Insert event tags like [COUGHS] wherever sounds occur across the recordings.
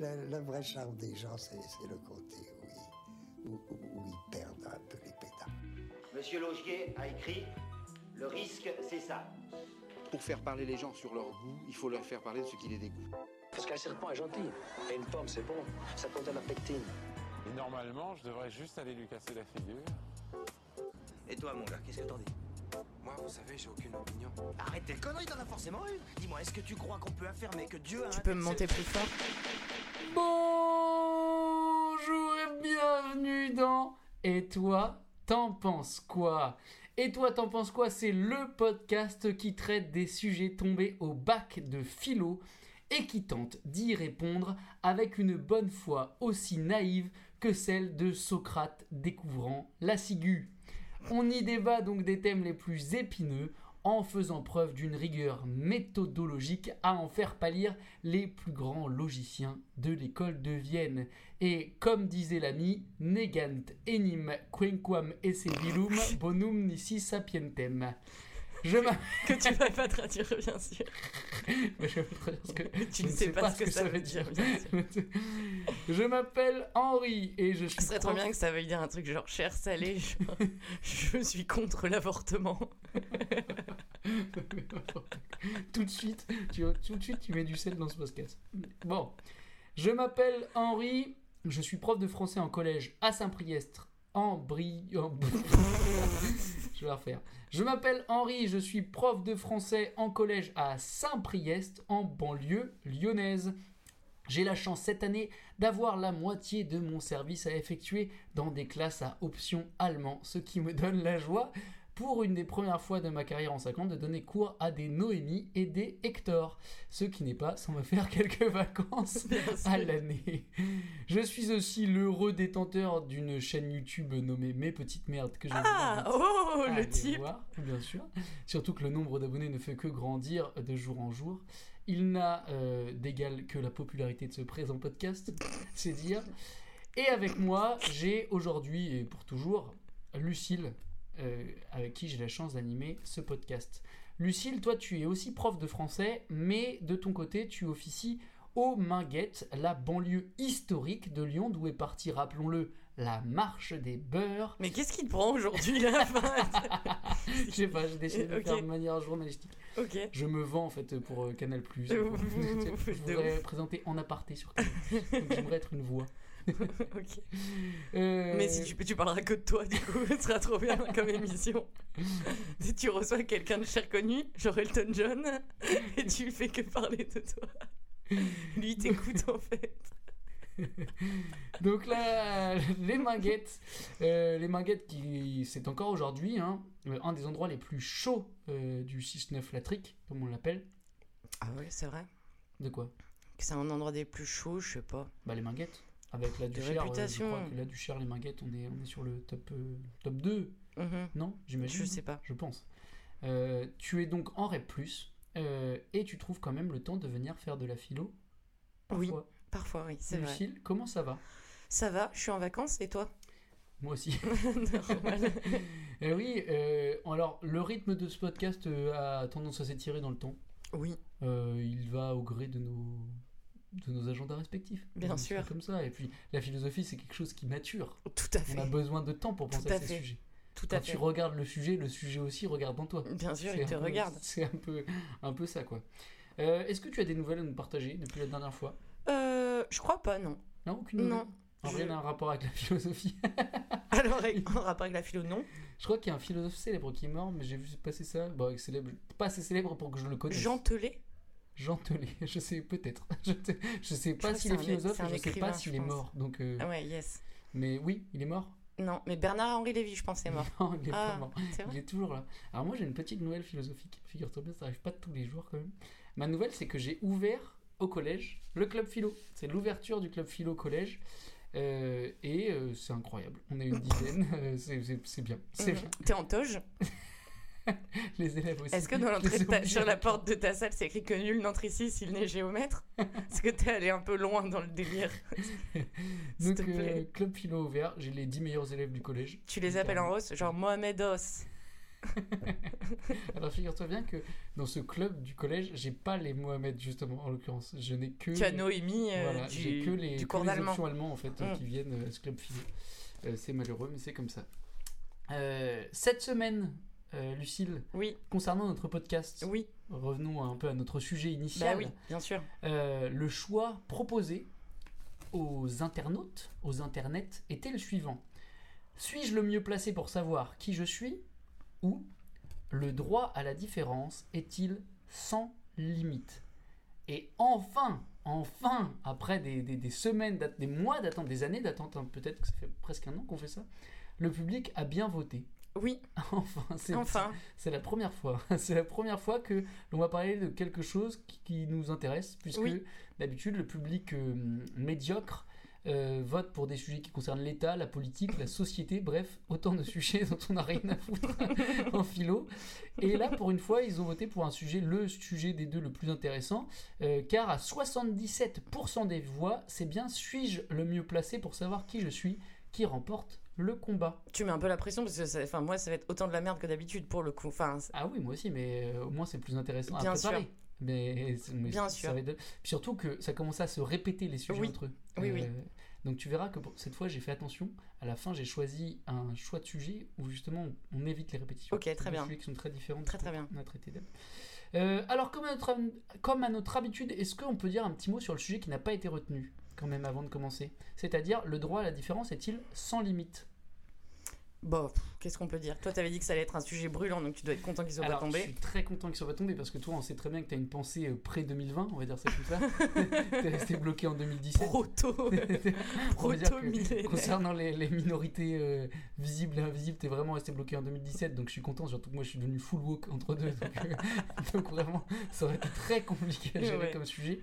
Le, le vrai charme des gens, c'est le côté où ils, où- où- où ils perdent un peu les pétales. Monsieur Laugier a écrit Le risque, c'est ça. Pour faire parler les gens sur leur goût, il faut leur faire parler de ce qui les dégoûte. Parce qu'un serpent est gentil. Et une pomme, c'est bon. Ça contient la pectine. Et normalement, je devrais juste aller lui casser la figure. Et toi, mon gars, qu'est-ce que t'en dis? Moi, vous savez, j'ai aucune opinion. Arrête tes conneries, t'en as forcément une? Dis-moi, est-ce que tu crois qu'on peut affirmer que Dieu a un Tu peux me monter plus fort Bonjour et bienvenue dans Et toi, t'en penses quoi? Et toi, t'en penses quoi? C'est le podcast qui traite des sujets tombés au bac de philo et qui tente d'y répondre avec une bonne foi aussi naïve que celle de Socrate découvrant la ciguë. On y débat donc des thèmes les plus épineux en faisant preuve d'une rigueur méthodologique à en faire pâlir les plus grands logiciens de l'école de Vienne. Et comme disait l'ami, negant enim quenquam esse vilum bonum nisi sapientem. Je [LAUGHS] Que tu vas pas traduire, bien sûr. Mais je ce que- [LAUGHS] Tu je ne sais pas ce que ça veut dire, bien sûr. [LAUGHS] Je m'appelle Henri et je suis Ce serait trop bien que ça veuille dire un truc genre cher salé, genre, je suis contre l'avortement. tout de suite, tu, tout de suite, tu mets du sel dans ce podcast. Bon, je m'appelle Henri, je suis prof de français en collège à Saint-Priest, [LAUGHS] je vais refaire. Je m'appelle Henri, je suis prof de français en collège à Saint-Priest, en banlieue lyonnaise. J'ai la chance cette année d'avoir la moitié de mon service à effectuer dans des classes à option allemand, ce qui me donne la joie pour une des premières fois de ma carrière en 50 de donner cours à des Noémie et des Hector, ce qui n'est pas sans me faire [LAUGHS] quelques vacances à l'année. Je suis aussi l'heureux détenteur d'une chaîne YouTube nommée Mes Petites Merdes que je Ah, oh, le type voir, bien sûr. Surtout que le nombre d'abonnés ne fait que grandir de jour en jour. Il n'a euh, d'égal que la popularité de ce présent podcast, [LAUGHS] c'est dire. Et avec moi, j'ai aujourd'hui et pour toujours Lucille, euh, avec qui j'ai la chance d'animer ce podcast. Lucille, toi, tu es aussi prof de français, mais de ton côté, tu officies au Minguette, la banlieue historique de Lyon, d'où est partie, rappelons-le, la marche des beurs. Mais qu'est-ce qu'il te prend aujourd'hui là [LAUGHS] Je sais pas, j'ai décidé de le Ok. faire de manière journalistique. Ok. Je me vends en fait pour euh, Canal+. Plus. [LAUGHS] Voudrais ouf. présenter en aparté sur Canal+. J'aimerais être une voix. [LAUGHS] ok. Euh, Mais si tu, tu parleras que de toi, du coup, [LAUGHS] ce sera trop bien comme [LAUGHS] émission. Si tu reçois quelqu'un de cher connu, genre Elton John, et tu fais que parler de toi. Lui, t'écoute en fait. Donc là, les Minguettes, euh, les Minguettes qui, c'est encore aujourd'hui, hein, euh, un des endroits les plus chauds euh, du 6-9 Latrique, comme on l'appelle. Ah oui, c'est vrai. De quoi? C'est un endroit des plus chauds, je sais pas. Bah les Minguettes. Avec la Duchère, euh, je réputation. crois que la Duchère, les Minguettes, on est, on est sur le top, euh, top 2, Mhm. non J'imagine. Je sais pas. Je pense. Euh, tu es donc en REP+, et tu trouves quand même le temps de venir faire de la philo Oui, parfois. oui, c'est vrai. Lucille, comment ça va? Ça va, je suis en vacances, et toi? Moi aussi. [LAUGHS] Normal. [LAUGHS] Eh oui, euh, alors le rythme de ce podcast a tendance à s'étirer dans le temps. Oui, Euh, il va au gré de nos de nos agendas respectifs. Bien sûr. comme ça. Et puis la philosophie, c'est quelque chose qui mature. tout à On a fait. besoin de temps pour Tout penser à à ces fait. sujets. Tout Quand à fait. tu regardes le sujet, le sujet aussi regarde en toi. Bien sûr, il te peu- regarde. [LAUGHS] C'est un peu, un peu ça, quoi. Euh, Est-ce que tu as des nouvelles à nous partager depuis la dernière fois? Euh, je crois pas, non. Non, aucune nouvelle? Non. En Je- rien un rapport avec la philosophie. [LAUGHS] Alors, en rapport avec la philo, non. Je crois qu'il y a un philosophe célèbre qui est mort, mais j'ai vu passer ça. Bon, célèbre, pas assez célèbre pour que je le connaisse. Jean Telet Jean Telet, [LAUGHS] je sais peut-être. [LAUGHS] Je, sais- je sais pas s'il est philosophe, et je sais pas s'il je est mort. Donc, euh, Ah ouais, yes. mais oui, il est mort. Non, mais Bernard-Henri Lévy, je pense, est mort. [LAUGHS] Non, il est pas Ah, mort. c'est Il est toujours là. Alors moi j'ai une petite nouvelle philosophique. Figure-toi bien, ça arrive pas tous les jours quand même. Ma nouvelle c'est que j'ai ouvert au collège le club philo. C'est l'ouverture du club philo collège. Euh, et euh, c'est incroyable. On est une dizaine. Euh, c'est- c'est bien. T'es en toge? [LAUGHS] Les élèves aussi. Est-ce que dans l'entrée ta- sur la porte de ta salle, c'est écrit que nul n'entre ici s'il n'est géomètre? [LAUGHS] Est-ce que t'es allé un peu loin dans le délire? [LAUGHS] Donc te plaît. euh, club philo ouvert. J'ai les 10 meilleurs élèves du collège. Tu les appelles en hausse, genre Mohamed Os. Alors figure-toi bien que dans ce club du collège, j'ai pas les Mohamed justement en l'occurrence. Je n'ai que Tu as Noémie euh, voilà, j'ai du, que les, du cours d'allemand. en fait euh, Mm. qui viennent euh, à ce club philo. Euh, c'est malheureux mais c'est comme ça. Euh, cette semaine, euh, Lucille, Oui, concernant notre podcast, oui, revenons un peu à notre sujet initial. bah oui, bien sûr. Euh, le choix proposé aux internautes, aux internets, était le suivant. Suis-je le mieux placé pour savoir qui je suis Ou le droit à la différence est-il sans limite? Et enfin, enfin, après des, des- des semaines, des mois d'attente, des années d'attente, hein, peut-être que ça fait presque un an qu'on fait ça, le public a bien voté. Oui, [LAUGHS] Enfin, c'est enfin. la première fois. [LAUGHS] C'est la première fois que l'on va parler de quelque chose qui, qui nous intéresse, puisque Oui. d'habitude le public euh, médiocre euh, vote pour des sujets qui concernent l'État, la politique, la société, bref, autant de [LAUGHS] sujets dont on n'a rien à foutre en philo. Et là, pour une fois, ils ont voté pour un sujet, le sujet des deux le plus intéressant, euh, car à 77% des voix, c'est bien suis-je le mieux placé pour savoir qui je suis qui remporte le combat. Tu mets un peu la pression parce que ça- enfin, moi, ça va être autant de la merde que d'habitude pour le coup. Enfin, Ah oui, moi aussi, mais euh, au moins c'est plus intéressant Bien à préparer. sûr. Mais, Bien ça sûr. va être- Puis surtout que ça commence à se répéter les sujets Oui. entre eux. Oui, oui. Donc tu verras que pour- cette fois j'ai fait attention. À la fin j'ai choisi un choix de sujet où justement on, évite les répétitions. Ok, très bien. sujets qui sont très différents. Très, très bien. On a traité. Euh, alors comme à, notre, comme à notre habitude, est-ce qu'on peut dire un petit mot sur le sujet qui n'a pas été retenu quand même avant de commencer? C'est-à-dire le droit à la différence est-il sans limite? Bon, pff, qu'est-ce qu'on peut dire? Toi, t'avais dit que ça allait être un sujet brûlant, donc tu dois être content qu'il soit Alors, pas je tombé. suis très content qu'il soit pas tombé parce que toi, on sait très bien que tu as une pensée euh, pré-2020, on va dire ça comme ça. [LAUGHS] T'es resté bloqué en 2017. Proto, [LAUGHS] proto. Concernant les, les minorités euh, visibles et invisibles, t'es vraiment resté bloqué en 2017, donc je suis content, surtout que moi je suis devenu full woke entre deux, donc, euh, [LAUGHS] donc vraiment ça aurait été très compliqué à gérer Ouais. comme sujet.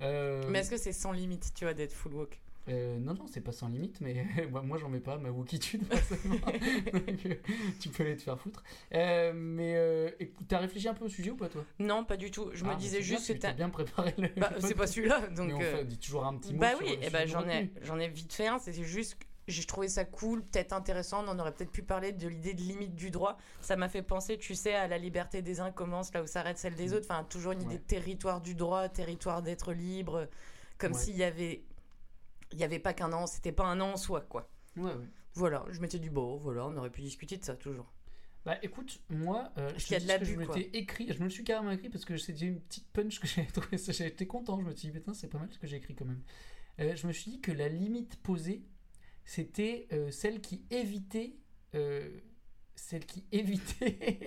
Euh, Mais est-ce que c'est sans limite, tu vois, d'être full walk euh, non, non, c'est pas sans limite, mais [LAUGHS] moi, moi, j'en mets pas, ma wokitude, [LAUGHS] forcément. Donc, euh, tu peux aller te faire foutre. Euh, mais écoute, t'as réfléchi un peu au sujet ou pas, toi? Non, pas du tout. Je Ah, me mais disais c'est juste que t'as bien préparé le. Bah, [LAUGHS] c'est pas celui-là, Mais donc. on euh, fait dit toujours un petit mot. Bah sur oui, et bah j'en ai, j'en ai vite fait un. C'était juste, que j'ai trouvé ça cool, peut-être intéressant. On en aurait peut-être pu parler de l'idée de limite du droit. Ça m'a fait penser, tu sais, à la liberté des uns commence là où s'arrête celle des Mm. autres. Enfin, toujours une idée Ouais. de territoire du droit, territoire d'être libre, comme Ouais. s'il y avait, il y avait pas qu'un an. C'était pas un an en soi, quoi. Ouais, ouais. Voilà, je m'étais dit bon, voilà, on aurait pu discuter de ça toujours. Bah écoute, moi, euh, je y a de que je m'étais écrit, je me le suis carrément écrit parce que c'était une petite punch que j'avais trouvé été content, je me suis dit putain c'est pas mal ce que j'ai écrit quand même. Euh, je me suis dit que la limite posée, c'était euh, celle qui évitait, euh, celle qui évitait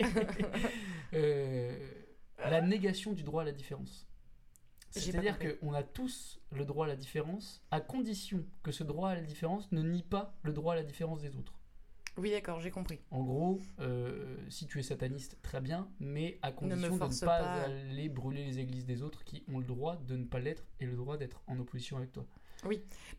[LAUGHS] la négation du droit à la différence. C'est-à-dire qu'on a tous le droit à la différence, à condition que ce droit à la différence ne nie pas le droit à la différence des autres. Oui, d'accord, j'ai compris. En gros, euh, si tu es sataniste, très bien, mais à condition de ne pas. aller brûler les églises des autres qui ont le droit de ne pas l'être et le droit d'être en opposition avec toi.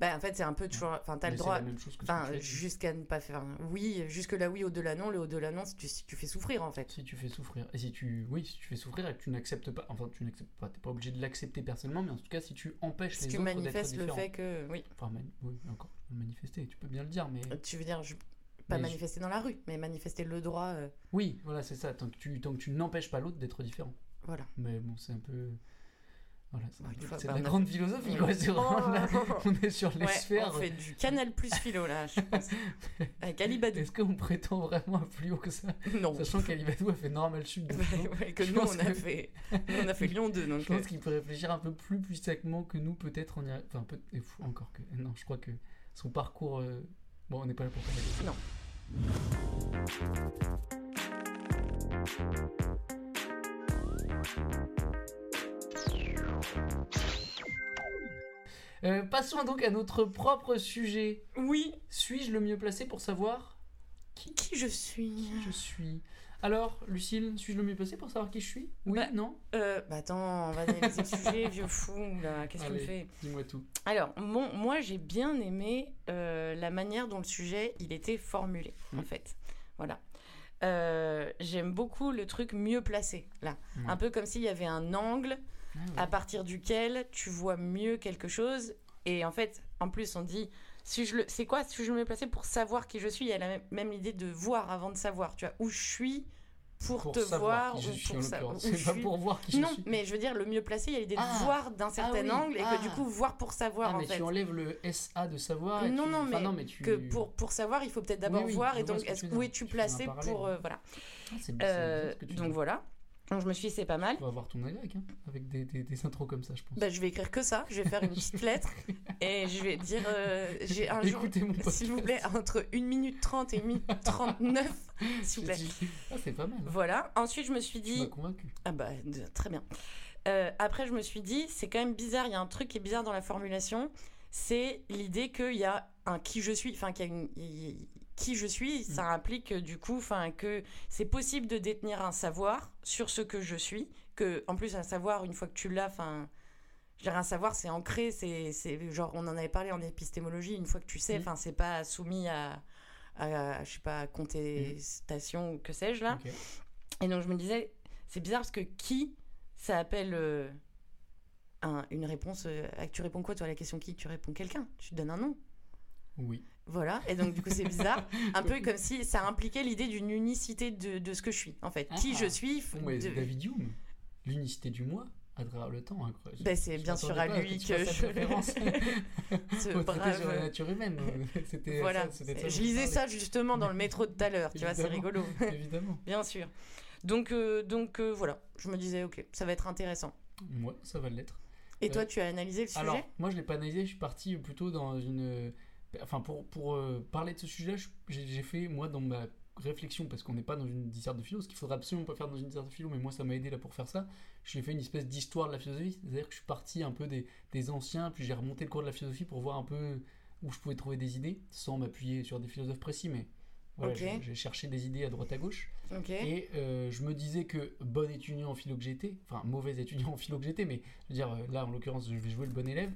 Bah en fait, c'est un peu toujours. Enfin, t'as le droit. Enfin, tu jusqu'à ne pas faire. Oui, jusque là, oui, au-delà, non. Le au-delà, non, si tu, si tu fais souffrir, en fait. Si tu fais souffrir, et si tu, oui, si tu fais souffrir et que tu n'acceptes pas, enfin tu n'acceptes pas, t'es pas obligé de l'accepter personnellement, mais en tout cas si tu empêches Si les tu autres d'être manifestes le différents, fait que. Oui. enfin oui, encore, tu peux manifester, tu peux bien le dire, mais Tu veux dire, je- pas Mais je- manifester dans la rue, mais manifester le droit. euh, oui, voilà, c'est ça, tant que tu, tant que tu n'empêches pas l'autre d'être différent. Voilà. Mais bon, c'est un peu, voilà, c'est, bah, la a grande philosophie, quoi. Vraiment Oh. là, [LAUGHS] on est sur les Ouais, sphères. on fait du canal plus philo, là, je pense. [LAUGHS] Avec Alibadou. Est-ce qu'on prétend vraiment à plus haut que ça? Non. Sachant qu'Alibadou a fait normal sud. de Ouais, que Je nous, pense on a que- fait. nous, on a fait Lyon 2, [LAUGHS] donc. Je pense euh, qu'il peut réfléchir un peu plus puissamment que nous, peut-être. On y a... Enfin, peut... encore que. Non, je crois que son parcours. euh, Bon, on n'est pas là pour parler. Non. Euh, passons donc à notre propre sujet. Oui, Suis-je le mieux placé pour savoir qui, qui je suis qui je suis? Alors, Lucille, suis-je le mieux placé pour savoir qui je suis? Oui, Bah, non? euh, Bah attends, on va analyser le [LAUGHS] sujet, vieux fou, là. Qu'est-ce Allez. fait? Dis-moi tout. Alors, bon, moi j'ai bien aimé euh, la manière dont le sujet il était formulé, en Mm. fait. Voilà. J'aime beaucoup le truc mieux placé, là. Un peu comme s'il y avait un angle Ah, à partir duquel tu vois mieux quelque chose. Et en fait, en plus, on dit, si je le, c'est quoi si je me placer pour savoir qui je suis Il y a la même, même idée de voir avant de savoir. Tu vois, où je suis, pour, Pour te voir je ou pour, où C'est je pas suis. pour voir qui je Non, suis. mais je veux dire, le mieux placé, il y a l'idée de Ah. voir d'un certain oui. angle et que du Ah. coup, voir pour savoir Ah, en mais fait. tu enlèves le SA de savoir. et Non, tu- non, enfin, mais tu... Que pour, pour savoir, il faut peut-être d'abord Oui, oui, voir je et donc est-ce- où es-tu placé pour. euh, voilà. Ah, Euh, donc voilà. Donc je me suis dit, c'est pas mal. Tu vas avoir ton agrég hein, avec des, des, des intros comme ça, je pense. Bah, je vais écrire que ça. Je vais faire une petite lettre [LAUGHS] et je vais dire euh, j'ai un jour. Écoutez. S'il vous plaît, entre 1 minute 30 et 1 minute 39, [LAUGHS] s'il vous plaît. Ah, c'est pas mal. hein. Voilà. Ensuite, je me suis Tu m'as dit. convaincu. Ah bah, de- très bien. Euh, après, je me suis dit, c'est quand même bizarre. Il y a un truc qui est bizarre dans la formulation. C'est l'idée qu'il y a un qui je suis. Enfin, qu'il y a une. Qui je suis, ça implique euh, du coup, enfin, que c'est possible de détenir un savoir sur ce que je suis. Que, en plus, un savoir, une fois que tu l'as, enfin, je dirais un savoir, c'est ancré, c'est, c'est genre, on en avait parlé en épistémologie. Une fois que tu sais, Mhm. enfin, c'est pas soumis à, à, je sais pas, à contestation ou que sais-je là. Et donc je me disais, c'est bizarre parce que qui, ça appelle euh, un- une réponse. euh, ah, tu réponds quoi toi à la question qui Tu réponds quelqu'un, tu donnes un nom. Oui. Voilà, et donc du coup c'est bizarre, un peu comme si ça impliquait l'idée d'une unicité de, de ce que je suis, en fait. Qui Ah. je suis, f- Bon, mais de- David Hume, l'unicité du moi à travers le temps. incroyable. Ben, c'est Je bien sûr à lui que cette je- référence. [LAUGHS] ce brave. sur la nature humaine. [LAUGHS] C'était Voilà, ça, c'est- ça je lisais ça justement dans le métro de tout à l'heure, tu vois, c'est rigolo. [LAUGHS] Évidemment. Bien sûr. Donc, euh, donc euh, voilà, je me disais, ok, ça va être intéressant. Moi, ça va l'être. Et toi, Euh, tu as analysé le sujet? Alors, moi, je l'ai pas analysé, je suis parti plutôt dans une. Enfin, pour, pour euh, parler de ce sujet-là, je- j'ai fait, moi, dans ma réflexion, parce qu'on n'est pas dans une disserte de philo, ce qu'il faudrait absolument pas faire dans une disserte de philo, mais moi, ça m'a aidé là pour faire ça. J'ai fait une espèce d'histoire de la philosophie, c'est-à-dire que je suis parti un peu des, des anciens, puis j'ai remonté le cours de la philosophie pour voir un peu où je pouvais trouver des idées, sans m'appuyer sur des philosophes précis, mais voilà, j'ai- cherché des idées à droite à gauche. Et euh, je me disais que bon étudiant en philo que j'étais, enfin mauvais étudiant en philo que j'étais, mais je veux dire, euh, là en l'occurrence, je vais jouer le bon élève,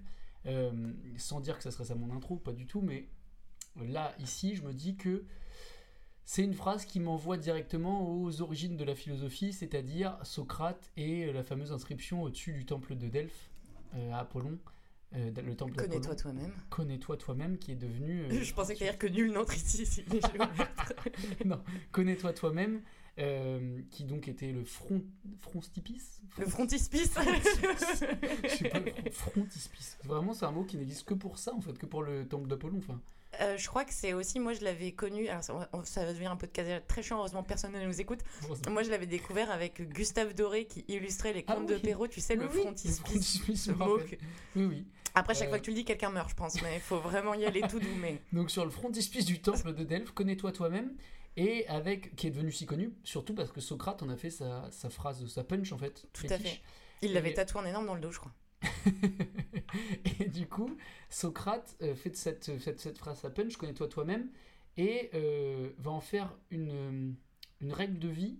euh, sans dire que ça serait ça mon intro, pas du tout, mais là, ici, je me dis que c'est une phrase qui m'envoie directement aux origines de la philosophie, c'est-à-dire Socrate et la fameuse inscription au-dessus du temple de Delphes euh, à Apollon. euh, le temple. Connais-toi toi-même. Connais-toi toi-même, qui est devenu. [LAUGHS] Je pensais que dire que nul n'entre ici. si [LAUGHS] non, connais-toi toi-même, euh, qui donc était le front, frontispice Le frontispice. [LAUGHS] Je sais pas, frontispice. Vraiment, c'est un mot qui n'existe que pour ça, en fait, que pour le temple d'Apollon. Enfin, Euh, je crois que c'est aussi, moi je l'avais connu, alors ça, ça va devenir un peu de très chiant, heureusement personne ne nous écoute. Moi je l'avais découvert avec Gustave Doré qui illustrait les Ah contes oui. de Perrault, tu sais, le Oui, oui, frontispice. frontispice, Oui, oui. Après, chaque Euh, fois que tu le dis, quelqu'un meurt, je pense, mais il faut vraiment y aller tout doux. Mais... [LAUGHS] Donc, sur le frontispice du temple de Delphes, connais-toi toi-même, et avec, qui est devenu si connu, surtout parce que Socrate en a fait sa, sa phrase, sa punch, en fait. Tout à fait. Il l'avait tatoué en énorme dans le dos, je crois. [LAUGHS] et du coup, Socrate euh, fait de cette, cette, cette phrase à punch, connais-toi toi-même, et euh, va en faire une, euh, une règle de vie.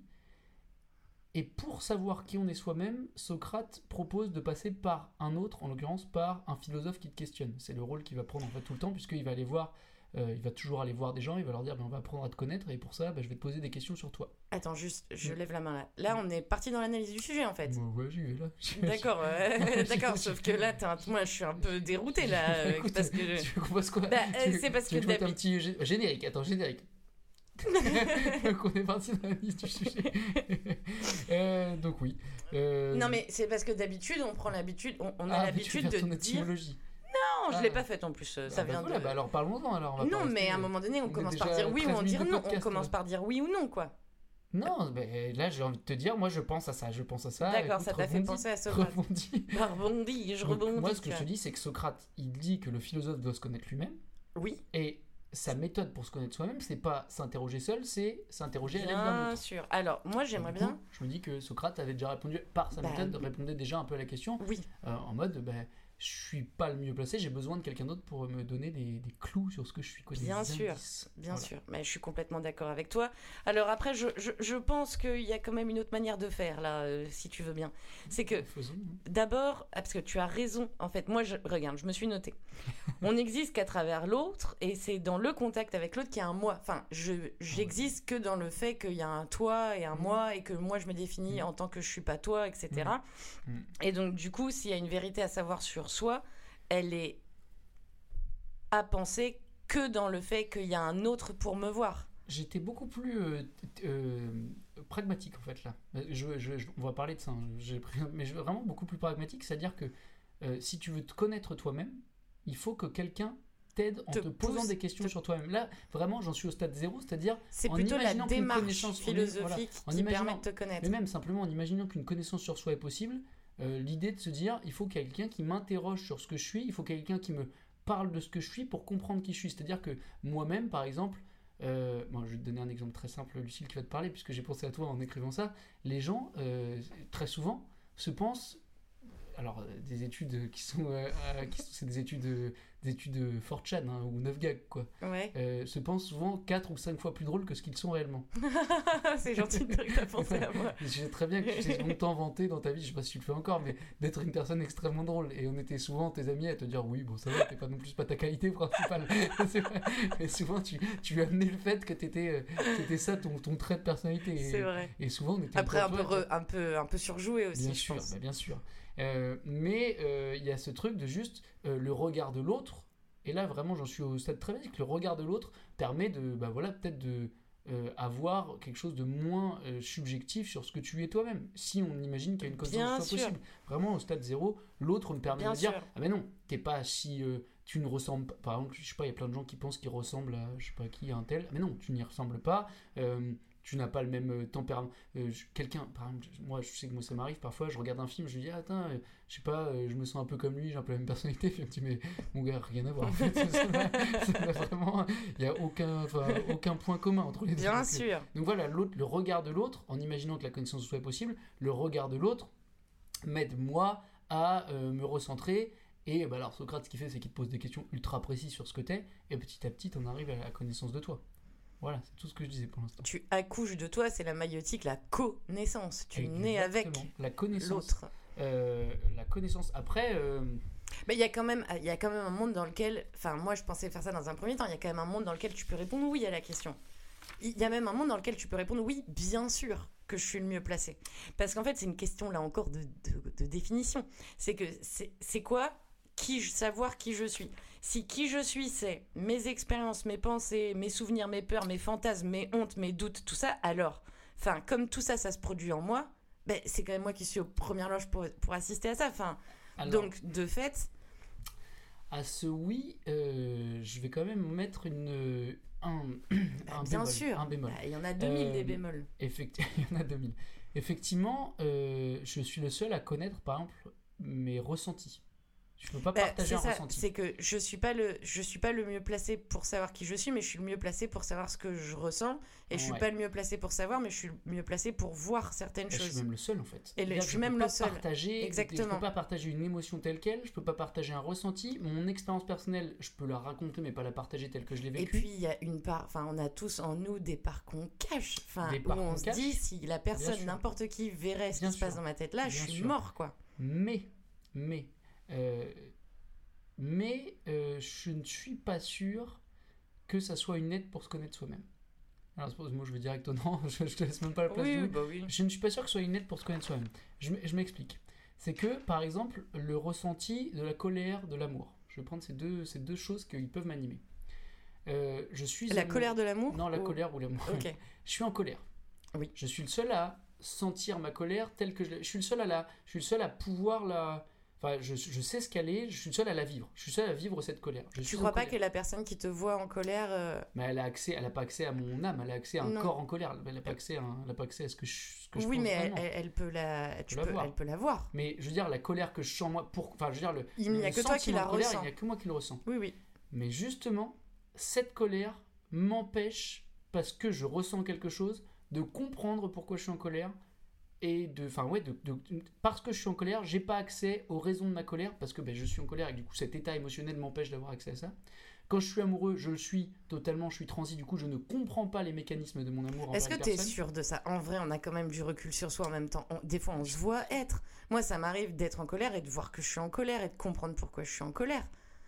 Et pour savoir qui on est soi-même, Socrate propose de passer par un autre, en l'occurrence par un philosophe qui te questionne. C'est le rôle qu'il va prendre en fait tout le temps, puisqu'il va aller voir, euh, il va toujours aller voir des gens, il va leur dire, Ben, on va apprendre à te connaître, et pour ça, ben, je vais te poser des questions sur toi. Attends, juste, je Mm. lève la main là. Là, on est parti dans l'analyse du sujet en fait. Ouais, ouais, j'y vais là. [LAUGHS] D'accord, euh, [LAUGHS] [LAUGHS] d'accord, sauf que là, un- moi je suis un peu déroutée là. euh, Écoute, parce que je- Tu veux quoi Bah, euh, Tu c'est parce tu que un petit gé- générique. Attends, générique. donc on est parti dans la liste du sujet. Euh, donc oui. Euh, Non, mais c'est parce que d'habitude, on prend l'habitude, on, on a ah, l'habitude veux-tu de dire. Non, je Ah. l'ai pas faite en plus, euh, ça Ah, bah vient voilà, de. bah alors parlons-en alors. on va pas non, mais à un moment donné, on, commence par dire oui ou 13 on dire non. on commence là. par dire oui ou non, quoi. Non, mais là j'ai envie de te dire, moi je pense à ça, je pense à ça. D'accord, ça t'a fait penser à Socrate. rebondis. Bah, [LAUGHS] rebondis, je Donc, rebondis. Moi ce que je te dis, c'est que Socrate, il dit que le philosophe doit se connaître lui-même. Oui, Et sa méthode pour se connaître soi-même, c'est pas s'interroger seul, c'est s'interroger à l'aide d'un bien sûr. Alors, moi j'aimerais bien. Je me dis que Socrate avait déjà répondu par sa Bah, méthode, répondait déjà un peu à la question, Oui, euh, en mode ben, je suis pas le mieux placé, j'ai besoin de quelqu'un d'autre pour me donner des, des clous sur ce que je suis. Quoi, Bien sûr, indices. bien Voilà. sûr. Mais je suis complètement d'accord avec toi. Alors après, je, je, je pense qu'il y a quand même une autre manière de faire là, euh, si tu veux bien. C'est que hein. D'abord, ah, parce que tu as raison. En fait, moi, je regarde, je me suis noté. [LAUGHS] On n'existe qu'à travers l'autre, et c'est dans le contact avec l'autre qu'il y a un moi. Enfin, je j'existe que dans le fait qu'il y a un toi et un Mhm. moi, et que moi, je me définis en tant que je suis pas toi, etc. Mhm. Et donc, du coup, s'il y a une vérité à savoir sur soi, elle est à penser que dans le fait qu'il y a un autre pour me voir. j'étais beaucoup plus euh, euh, pragmatique en fait là. Je, je- je- on va parler de ça, hein. mais je- vraiment beaucoup plus pragmatique, c'est-à-dire que euh, si tu veux te connaître toi-même, il faut que quelqu'un t'aide en Te te, posant pousse, des questions te- sur toi-même. Là, vraiment, j'en suis au stade zéro, c'est-à-dire C'est en plutôt la démarche philosophique voilà, qui imaginant- permet de te connaître. mais même simplement en imaginant qu'une connaissance sur soi est possible, euh, l'idée de se dire il faut quelqu'un qui m'interroge sur ce que je suis, il faut quelqu'un qui me parle de ce que je suis pour comprendre qui je suis. C'est-à-dire que moi-même, par exemple, euh, bon, je vais te donner un exemple très simple, Lucille, qui va te parler, puisque j'ai pensé à toi en écrivant ça. Les gens, euh, très souvent, se pensent. Alors, des études qui sont. qui sont- c'est des études, des études 4chan hein, ou 9 gag, quoi. Ouais. Euh, se pensent souvent 4 ou 5 fois plus drôles que ce qu'ils sont réellement. [LAUGHS] c'est gentil de dire que t'as [LAUGHS] pensé à moi. Je sais très bien que tu t'es longtemps vanté dans ta vie, je sais pas si tu le fais encore, mais d'être une personne extrêmement drôle. Et on était souvent tes amis à te dire oui, bon, ça va, t'es pas non plus pas ta qualité principale. [LAUGHS] C'est vrai. mais souvent, tu, tu amenais le fait que t'étais, euh, c'était ça ton, ton trait de personnalité. C'est vrai. et souvent, on était Après, un peu, re- un peu, un peu surjoué aussi, Bien je sûr, pense. bah, bien sûr. Euh, mais euh, il y a ce truc de juste euh, le regard de l'autre. Et là, vraiment, j'en suis au stade très basique. Le regard de l'autre permet de, bah voilà, peut-être de euh, avoir quelque chose de moins euh, subjectif sur ce que tu es toi-même. Si on imagine qu'il y a une connaissance possible. Vraiment, au stade zéro, l'autre me permet Bien de dire. Ah, mais non, t'es pas si. euh, tu ne ressembles pas. Par exemple, je sais pas, il y a plein de gens qui pensent qu'ils ressemblent à, je sais pas qui, à un tel. Mais non, tu n'y ressembles pas. Tu n'as pas le même euh, tempérament. Euh, je- Quelqu'un, par exemple, je- moi je sais que moi ça m'arrive parfois, je regarde un film, je lui dis, ah, attends, euh, je sais pas, euh, je me sens un peu comme lui, j'ai un peu la même personnalité. [LAUGHS] Puis il me dit, mais mon gars, rien à voir. En fait, [LAUGHS] ça n'a- ça n'a vraiment, il n'y a aucun, enfin, aucun point commun entre les deux. Bien Donc, sûr. donc voilà, le regard de l'autre, en imaginant que la connaissance de soi est possible, le regard de l'autre m'aide moi à me recentrer. Et bah, alors Socrate, ce qu'il fait, c'est qu'il te pose des questions ultra précises sur ce que t'es, et petit à petit, on arrive à la connaissance de toi. Voilà, c'est tout ce que je disais pour l'instant. Tu accouches de toi, c'est la maïotique, la connaissance. Tu nais avec Exactement. la connaissance. l'autre. Euh, la connaissance. Après, euh, Mais il y a quand même, il y a quand même un monde dans lequel, enfin moi je pensais faire ça dans un premier temps. Il y a quand même un monde dans lequel tu peux répondre oui à la question. Il y a même un monde dans lequel tu peux répondre oui, bien sûr que je suis le mieux placé. Parce qu'en fait c'est une question là encore de, de- de définition. C'est que c'est quoi qui savoir qui je suis. Si qui je suis c'est mes expériences, mes pensées, mes souvenirs, mes peurs, mes fantasmes, mes hontes, mes doutes, tout ça, alors, enfin comme tout ça ça se produit en moi, ben, c'est quand même moi qui suis aux premières loges pour, pour assister à ça. Enfin, alors, donc de fait, à ce oui, euh, je vais quand même mettre une, un, Bah, [CLEARS THROAT] un bien bémol, sûr. Un bémol. Bah, Il y en a 2000 Euh, des bémols. Effecti- [LAUGHS] il y en a 2000. Effectivement, euh, je suis le seul à connaître, par exemple, mes ressentis. Je peux pas Bah, partager un ça, ressenti. c'est que je suis pas le je suis pas le mieux placé pour savoir qui je suis, mais je suis le mieux placé pour savoir ce que je ressens. Et je suis Ouais. pas le mieux placé pour savoir, mais je suis le mieux placé pour voir certaines Et je suis choses. même le seul en fait. Et le- je suis peux même pas le seul. Partager, Je Exactement. peux pas partager une émotion telle quelle, je peux pas partager un ressenti. Mon expérience personnelle, je peux la raconter, mais pas la partager telle que je l'ai Et vécue. puis il y a une part, enfin on a tous en nous des parts qu'on cache, enfin où on se cache. dit si la personne, n'importe qui verrait ce Bien qui se passe dans ma tête là, je suis sûr. mort quoi. Mais, mais, euh, mais euh, je ne suis pas sûr que ça soit une aide pour se connaître soi-même. Alors, moi je vais direct au non, [LAUGHS] je, je te laisse même pas la place oui. bah oui. Je ne suis pas sûr que ce soit une aide pour se connaître soi-même. Je, m'explique. C'est que, par exemple, le ressenti de la colère, de l'amour. Je vais prendre ces deux, ces deux choses qui peuvent m'animer. Euh, je suis La colère de l'amour Non, la ou- colère ou l'amour. Ok. [LAUGHS] Je suis en colère. Oui. Je suis le seul à sentir ma colère telle que je. Je suis le seul à la. Je suis le seul à pouvoir la. Enfin, je, je sais ce qu'elle est. Je suis seul à la vivre. Je suis seul à vivre cette colère. Je Tu crois pas colère. que la personne qui te voit en colère euh, Mais elle a accès. Elle a pas accès à mon âme. Elle a accès à un Non. corps en colère. Elle a pas accès à. un- Elle a pas accès à ce que je. ce que je Oui, pense mais elle, peut la, tu la peux, voir. elle peut la voir. Mais je veux dire, la colère que je sens moi, pour, enfin, je veux dire, le, Il n'y a que toi qui la colère, ressens. Il n'y a que moi qui le ressens. Oui, oui. Mais justement, cette colère m'empêche, parce que je ressens quelque chose, de comprendre pourquoi je suis en colère. Et de. Enfin, ouais, de, de- parce que je suis en colère, j'ai pas accès aux raisons de ma colère, parce que ben, je suis en colère et du coup, cet état émotionnel m'empêche d'avoir accès à ça. Quand je suis amoureux, je le suis totalement, je suis transi, du coup, je ne comprends pas les mécanismes de mon amour. Est-ce que tu es sûr de ça? En vrai, on a quand même du recul sur soi en même temps. On- des fois, on se voit être. Moi, ça m'arrive d'être en colère et de voir que je suis en colère et de comprendre pourquoi je suis en colère.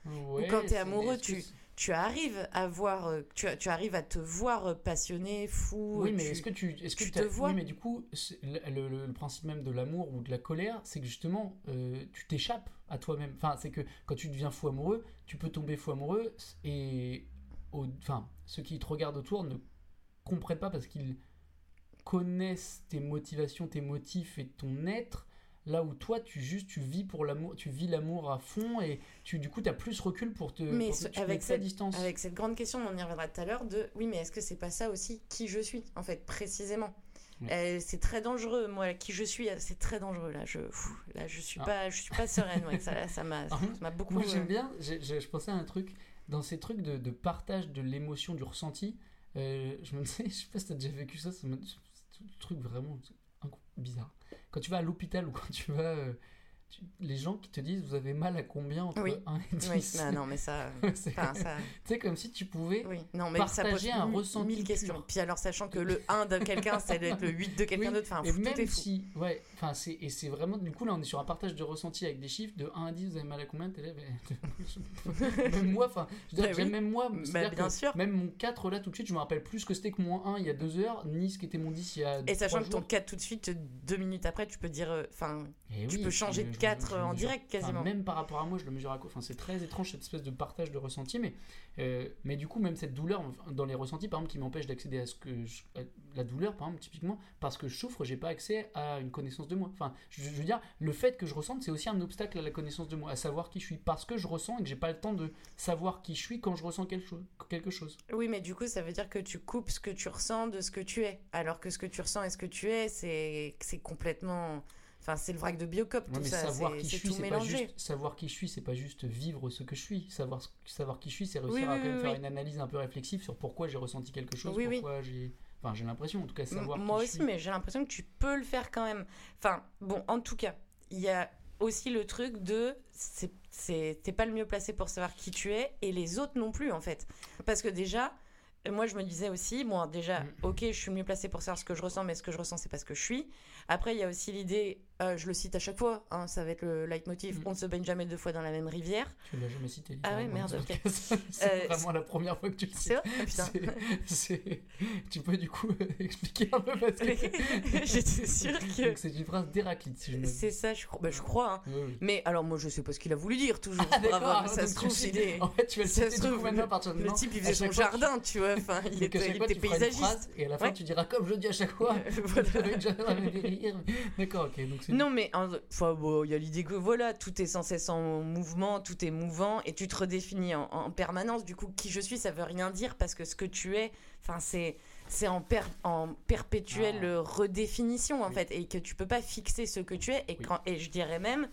Ouais, quand t'es c'est- amoureux, tu- Tu arrives à voir, euh, tu, tu arrives à te voir passionné, fou. Oui, mais est-ce que tu, est-ce que tu te vois Oui, mais du coup, c'est- le, le- le principe même de l'amour ou de la colère, c'est que justement, euh, tu t'échappes à toi-même. Enfin, c'est que quand tu deviens fou amoureux, tu peux tomber fou amoureux et, au- enfin, ceux qui te regardent autour ne comprennent pas parce qu'ils connaissent tes motivations, tes motifs et ton être. Là où toi, tu juste, tu vis pour l'amour, tu vis l'amour à fond et tu, du coup, tu as plus recul pour te, Mais pour ce- te avec cette- distance. Avec cette grande question, on y reviendra tout à l'heure, de oui, mais est-ce que c'est pas ça aussi qui je suis, en fait, précisément? Euh, c'est très dangereux, moi, qui je suis, c'est très dangereux. Là, je, pfff, là, je suis Ah. pas, je suis pas sereine. ouais, ça, ça m'a, Ah, beaucoup. Moi j'aime euh, bien, je pensais à un truc, dans ces trucs de, de partage de l'émotion, du ressenti, euh, je me [LAUGHS] disais, je sais pas si t'as déjà vécu ça, c'est un truc vraiment bizarre. Quand tu vas à l'hôpital ou quand tu vas... les gens qui te disent, vous avez mal à combien entre Oui. 1 et 10 Oui, bah non, mais ça, [LAUGHS] C'est enfin, ça, Tu sais, comme si tu pouvais... oui, non, mais ça Partager un mille- ressenti mille questions. pur. Puis alors, sachant que le 1 de quelqu'un, ça doit être le 8 de quelqu'un d'autre, enfin, et tout même est fou. si, ouais, enfin c'est et c'est vraiment du coup là on est sur un partage de ressenti avec des chiffres de 1 à 10 vous avez mal à combien t'es là [LAUGHS] même moi enfin je veux dire, Bah même moi Bah, bien sûr. même mon 4 là tout de suite je me rappelle plus ce que c'était que mon 1 il y a 2 heures ni ce qu'était mon 10 il y a Et sachant que ton jours. 4 tout de suite, deux minutes après, tu peux dire, euh, enfin, Eh tu peux changer de 4 je le en mesure- direct quasiment. même par rapport à moi je le mesure à quoi enfin c'est très étrange cette espèce de partage de ressenti mais euh, mais du coup même cette douleur dans les ressentis par exemple qui m'empêche d'accéder à ce que je- à la douleur par exemple typiquement parce que je souffre j'ai pas accès à une connaissance de moi enfin je, je veux dire le fait que je ressente c'est aussi un obstacle à la connaissance de moi à savoir qui je suis parce que je ressens et que j'ai pas le temps de savoir qui je suis quand je ressens quelque chose quelque chose Oui, mais du coup, ça veut dire que tu coupes ce que tu ressens de ce que tu es. Alors que ce que tu ressens et ce que tu es, c'est c'est complètement. Enfin, c'est le vrac de Biocop, tout ça. savoir qui je suis c'est pas juste savoir qui je suis c'est pas juste vivre ce que je suis savoir savoir qui je suis c'est réussir Oui, à oui, quand même faire une analyse un peu réflexive sur pourquoi j'ai ressenti quelque chose Oui, oui. pourquoi j'ai enfin j'ai l'impression en tout cas M- savoir Moi qui je aussi, suis. mais j'ai l'impression que tu peux le faire quand même. Enfin, bon, en tout cas, il y a aussi le truc de. T'es pas le mieux placé pour savoir qui tu es et les autres non plus, en fait. Parce que déjà. Moi, je me disais aussi, bon, déjà, Mm. ok, je suis mieux placé pour savoir ce que je ressens, mais ce que je ressens, c'est pas ce que je suis. Après, il y a aussi l'idée, euh, je le cite à chaque fois, hein, ça va être le leitmotiv, Mm. on ne se baigne jamais deux fois dans la même rivière. Tu l'as jamais cité. Ah ouais, merde, ok. podcast. [LAUGHS] C'est Euh, vraiment la première fois que tu le C'est cites. vrai Ah, putain. C'est- c'est- Tu peux du coup [LAUGHS] expliquer un peu parce que. [LAUGHS] J'étais sûre que. C'est une phrase d'Héraclite, si je me C'est ça, je crois. Bah, je crois, hein. Oui, oui. Mais alors, moi, je sais pas ce qu'il a voulu dire, toujours. Ah, Bravo, ça se trouve, il est. En fait, tu vas le citer maintenant à partir de Le type, il faisait son jardin, tu vois. Enfin, il était, paysagiste. et à la fin tu diras comme je dis à chaque fois. D'accord, ok. Donc c'est Non, mais enfin, bon, il y a l'idée que voilà, tout est sans cesse en mouvement, tout est mouvant, et tu te redéfinis en, en permanence. Du coup, qui je suis, ça veut rien dire parce que ce que tu es, enfin, c'est c'est en, per- en perpétuelle Ah. redéfinition en Oui. fait, et que tu peux pas fixer ce que tu es. Et Oui. quand et je dirais même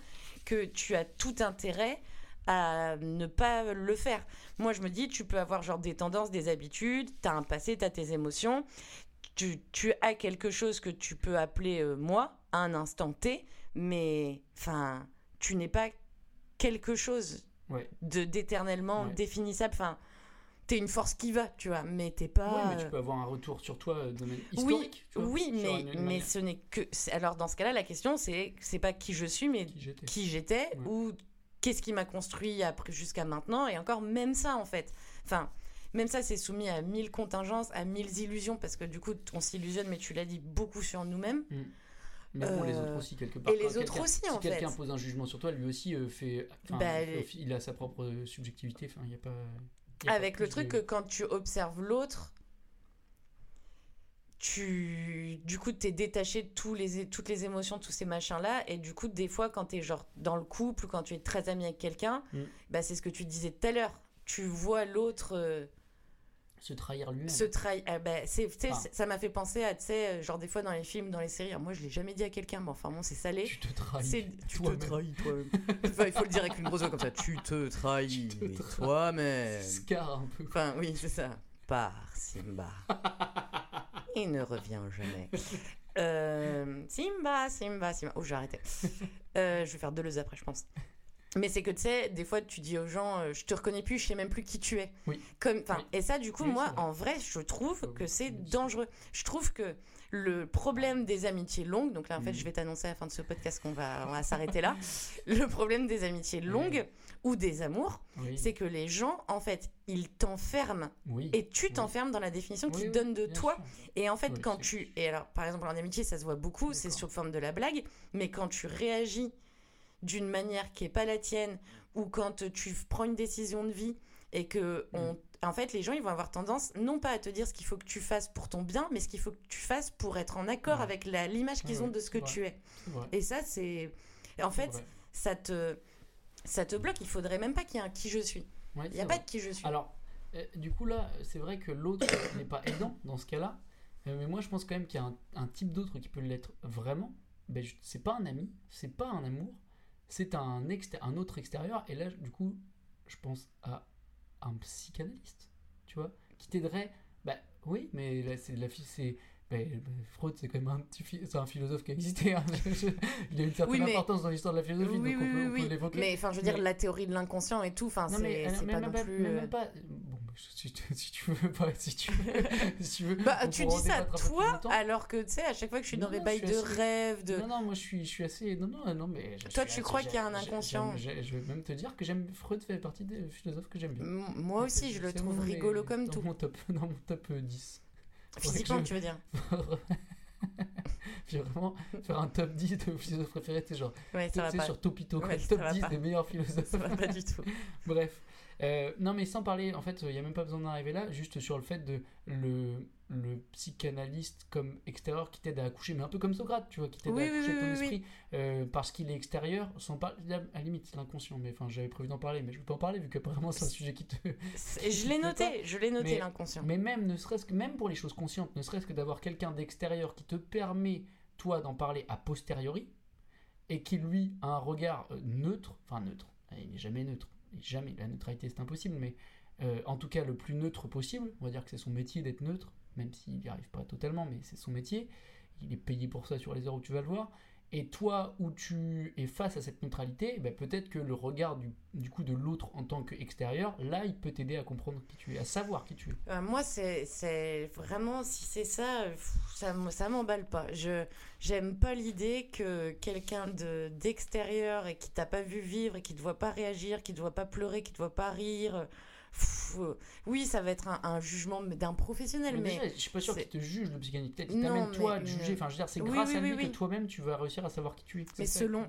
que tu as tout intérêt à ne pas le faire. Moi, je me dis, tu peux avoir genre des tendances, des habitudes, tu as un passé, tu as tes émotions, tu, tu as quelque chose que tu peux appeler euh, moi à un instant T, mais enfin, tu n'es pas quelque chose Ouais. de d'éternellement Ouais. définissable. Enfin, t'es une force qui va, tu vois, mais t'es pas. Ouais, mais tu peux avoir un retour sur toi euh, de manière historique. tu vois, oui, mais, une- une mais manière ce n'est que. Alors, dans ce cas-là, la question, c'est c'est pas qui je suis, mais qui j'étais. Ouais. ou qu'est-ce qui m'a construit jusqu'à maintenant et encore même ça en fait enfin même ça c'est soumis à mille contingences à mille illusions parce que du coup on s'illusionne mais tu l'as dit beaucoup sur nous-mêmes Mais bon, les Euh, autres aussi, quelque part. et les autres quelqu'un- aussi, si en quelqu'un fait. pose un jugement sur toi, lui aussi euh, fait. Bah, il, a sa propre euh, subjectivité. Enfin, il y a pas. il y a pas avec le truc de- que quand tu observes l'autre tu du coup t'es détaché de tous les toutes les émotions tous ces machins là et du coup des fois quand t'es genre dans le couple ou quand tu es très ami avec quelqu'un Mm. bah c'est ce que tu disais tout à l'heure tu vois l'autre euh, Se trahir lui-même. se trahir. Ah bah, c'est, Ah. ça m'a fait penser à, tu sais, euh, genre des fois dans les films, dans les séries. alors moi, je l'ai jamais dit à quelqu'un, mais enfin bon, c'est salé. Tu te trahis. Tu te trahis toi-même. [LAUGHS] Enfin, il faut le dire avec une grosse voix comme ça. Tu te trahis toi-même. Scar un peu. Enfin, oui, c'est ça. Pars, Simba. [LAUGHS] Il ne revient jamais. Euh, Simba, Simba, Simba. Oh, j'ai arrêté. Euh, je vais faire Deleuze après, je pense. Mais c'est que tu sais, des fois tu dis aux gens, euh, je te reconnais plus, je sais même plus qui tu es. Oui. Comme, enfin, Oui. et ça, du coup, Oui, moi, vrai. en vrai, je trouve que c'est dangereux. Je trouve que le problème des amitiés longues, donc là, en fait, Mhm. je vais t'annoncer à la fin de ce podcast qu'on va, on va s'arrêter là. [LAUGHS] Le problème des amitiés longues ou des amours, c'est que les gens, en fait, ils t'enferment et tu t'enfermes dans la définition qu'ils donnent de toi. sûr. Et en fait, quand tu. Et alors, par exemple, en amitié, ça se voit beaucoup, c'est sous forme de la blague, mais quand tu réagis d'une manière qui est pas la tienne, ou quand tu prends une décision de vie et que on, en fait les gens ils vont avoir tendance non pas à te dire ce qu'il faut que tu fasses pour ton bien, mais ce qu'il faut que tu fasses pour être en accord Ouais. avec l'image qu'ils Ouais, ont de ce que tu es. Et ça c'est en fait vrai. ça te ça te bloque. Il faudrait même pas qu'il y ait un qui je suis. Ouais, Il n'y a vrai. pas de qui je suis. Alors, euh, du coup, là, c'est vrai que l'autre [COUGHS] n'est pas aidant dans ce cas-là. Euh, mais moi, je pense quand même qu'il y a un, un type d'autre qui peut l'être vraiment. Ben, c'est pas un ami, c'est pas un amour, c'est un, autre extérieur. Et là, du coup, je pense à un psychanalyste, tu vois, qui t'aiderait. Bah oui, mais là, c'est la fille, c'est. ben, ben, Freud, c'est quand même un petit phi- c'est un philosophe qui a existé. hein. [LAUGHS] Il a une certaine Oui, mais- importance dans l'histoire de la philosophie, oui, donc oui, on peut, l'évoquer. Mais enfin, je veux dire, la théorie de l'inconscient et tout, enfin, c'est mais pas même non plus. mais euh, même pas. Si, tu- si tu veux pas, si tu veux, [LAUGHS] si tu veux. Bah, tu dis ça toi, alors que tu sais, à chaque fois que je suis Non, dans des bails de assez- rêve, de. Non, non, moi je suis, je suis assez. Non, non, non, mais. je Toi, suis tu crois qu'il y a un inconscient Je vais même te dire que j'aime. Freud fait partie des philosophes que j'aime bien. M- Moi aussi, je le trouve rigolo comme dans tout. Mon top, [LAUGHS] dans mon top euh, 10. Physiquement, je- tu veux dire [LAUGHS] Puis vraiment, faire un top 10 de philosophes préférés, c'est genre. Ouais, ça va pas. sur Topito, Ouais, top va 10 pas. des meilleurs philosophes. Ça va pas du tout. Bref. Euh, non, mais sans parler, en fait, il n'y a même pas besoin d'en arriver là, juste sur le fait de le, le psychanalyste comme extérieur qui t'aide à accoucher, mais un peu comme Socrate, tu vois, qui t'aide Oui, à accoucher oui, ton oui, esprit euh, parce qu'il est extérieur, sans pas, à la limite, c'est l'inconscient, mais enfin, j'avais prévu d'en parler, mais je vais pas en parler vu qu'apparemment c'est un sujet qui te. Je l'ai noté, je l'ai noté l'inconscient. Mais même, ne serait-ce que, même pour les choses conscientes, ne serait-ce que d'avoir quelqu'un d'extérieur qui te permet, toi, d'en parler a posteriori, et qui, lui, a un regard euh, neutre, enfin neutre, il n'est jamais neutre, jamais, la neutralité c'est impossible, mais euh, en tout cas le plus neutre possible, on va dire que c'est son métier d'être neutre, même s'il n'y arrive pas totalement, mais c'est son métier, il est payé pour ça sur les heures où tu vas le voir, et toi, où tu es face à cette neutralité, ben, peut-être que le regard du, du coup de l'autre en tant qu'extérieur, là, il peut t'aider à comprendre qui tu es, à savoir qui tu es. Euh, moi, c'est vraiment, si c'est ça, ça, m'emballe pas. Je J'aime pas l'idée que quelqu'un de- d'extérieur et qui t'a pas vu vivre et qui te voit pas réagir, qui te voit pas pleurer, qui te voit pas rire. Euh, pff, euh, oui, ça va être un, un jugement d'un professionnel, Mais mais. déjà, je suis pas sûr qu'il te juge le psychanalyste. Peut-être qu'il t'amène toi à te juger. Enfin, je veux dire, c'est Oui, grâce oui, à lui oui, oui. que toi-même tu vas réussir à savoir qui tu es. Mais selon,